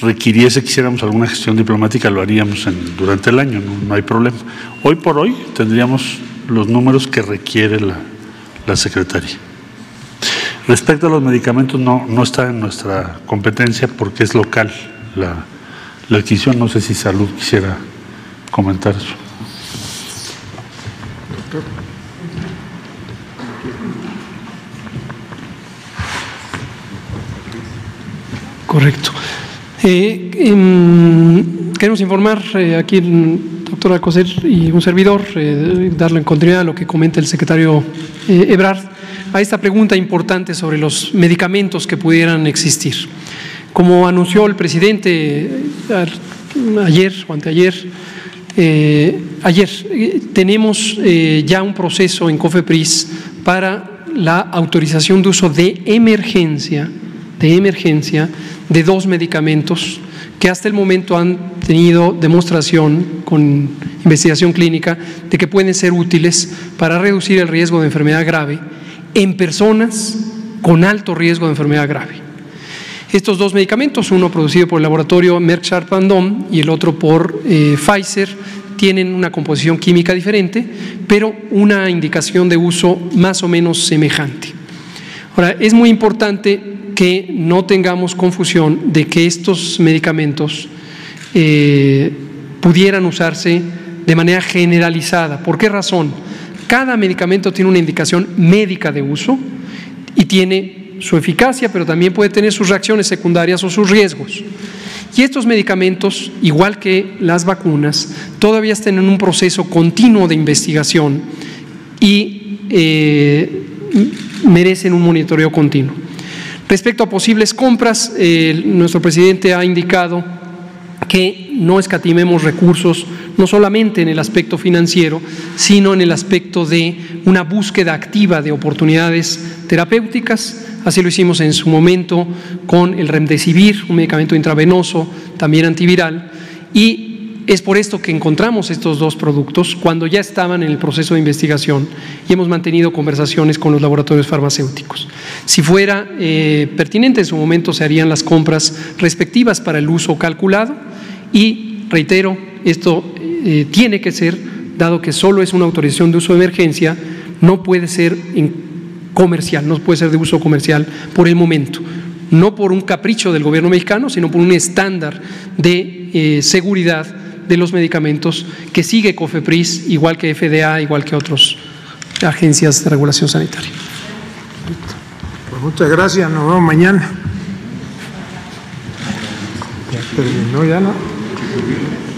Speaker 5: requiriese que hiciéramos alguna gestión diplomática, lo haríamos durante el año, no, hay problema. Hoy por hoy tendríamos los números que requiere la, la Secretaría. Respecto a los medicamentos, no, no está en nuestra competencia porque es local la, adquisición. No sé si Salud quisiera comentar eso.
Speaker 3: Correcto. Eh, em, queremos informar eh, aquí el doctor y un servidor, eh, darle continuidad a lo que comenta el secretario Ebrard a esta pregunta importante sobre los medicamentos que pudieran existir. Como anunció el presidente eh, ayer o anteayer, eh, ayer eh, tenemos ya un proceso en COFEPRIS para la autorización de uso de emergencia, de emergencia, de dos medicamentos que hasta el momento han tenido demostración con investigación clínica de que pueden ser útiles para reducir el riesgo de enfermedad grave en personas con alto riesgo de enfermedad grave. Estos dos medicamentos, uno producido por el laboratorio Merck Sharp Dome y el otro por eh, Pfizer, tienen una composición química diferente, pero una indicación de uso más o menos semejante. Ahora, es muy importante que no tengamos confusión de que estos medicamentos eh, pudieran usarse de manera generalizada. ¿Por qué razón? Cada medicamento tiene una indicación médica de uso y tiene su eficacia, pero también puede tener sus reacciones secundarias o sus riesgos. Y estos medicamentos, igual que las vacunas, todavía están en un proceso continuo de investigación y eh, merecen un monitoreo continuo. Respecto a posibles compras, eh, nuestro presidente ha indicado que no escatimemos recursos, no solamente en el aspecto financiero, sino en el aspecto de una búsqueda activa de oportunidades terapéuticas. Así lo hicimos en su momento con el Remdesivir, un medicamento intravenoso, también antiviral, y es por esto que encontramos estos dos productos cuando ya estaban en el proceso de investigación y hemos mantenido conversaciones con los laboratorios farmacéuticos. Si fuera eh, pertinente, en su momento se harían las compras respectivas para el uso calculado y, reitero, esto eh, tiene que ser, dado que solo es una autorización de uso de emergencia, no puede ser comercial, no puede ser de uso comercial por el momento no por un capricho del gobierno mexicano, sino por un estándar de eh, seguridad de los medicamentos que sigue COFEPRIS, igual que FDA, igual que otras agencias de regulación sanitaria.
Speaker 1: Pues muchas gracias, nos vemos mañana. Ya terminó ya, ¿no? to women.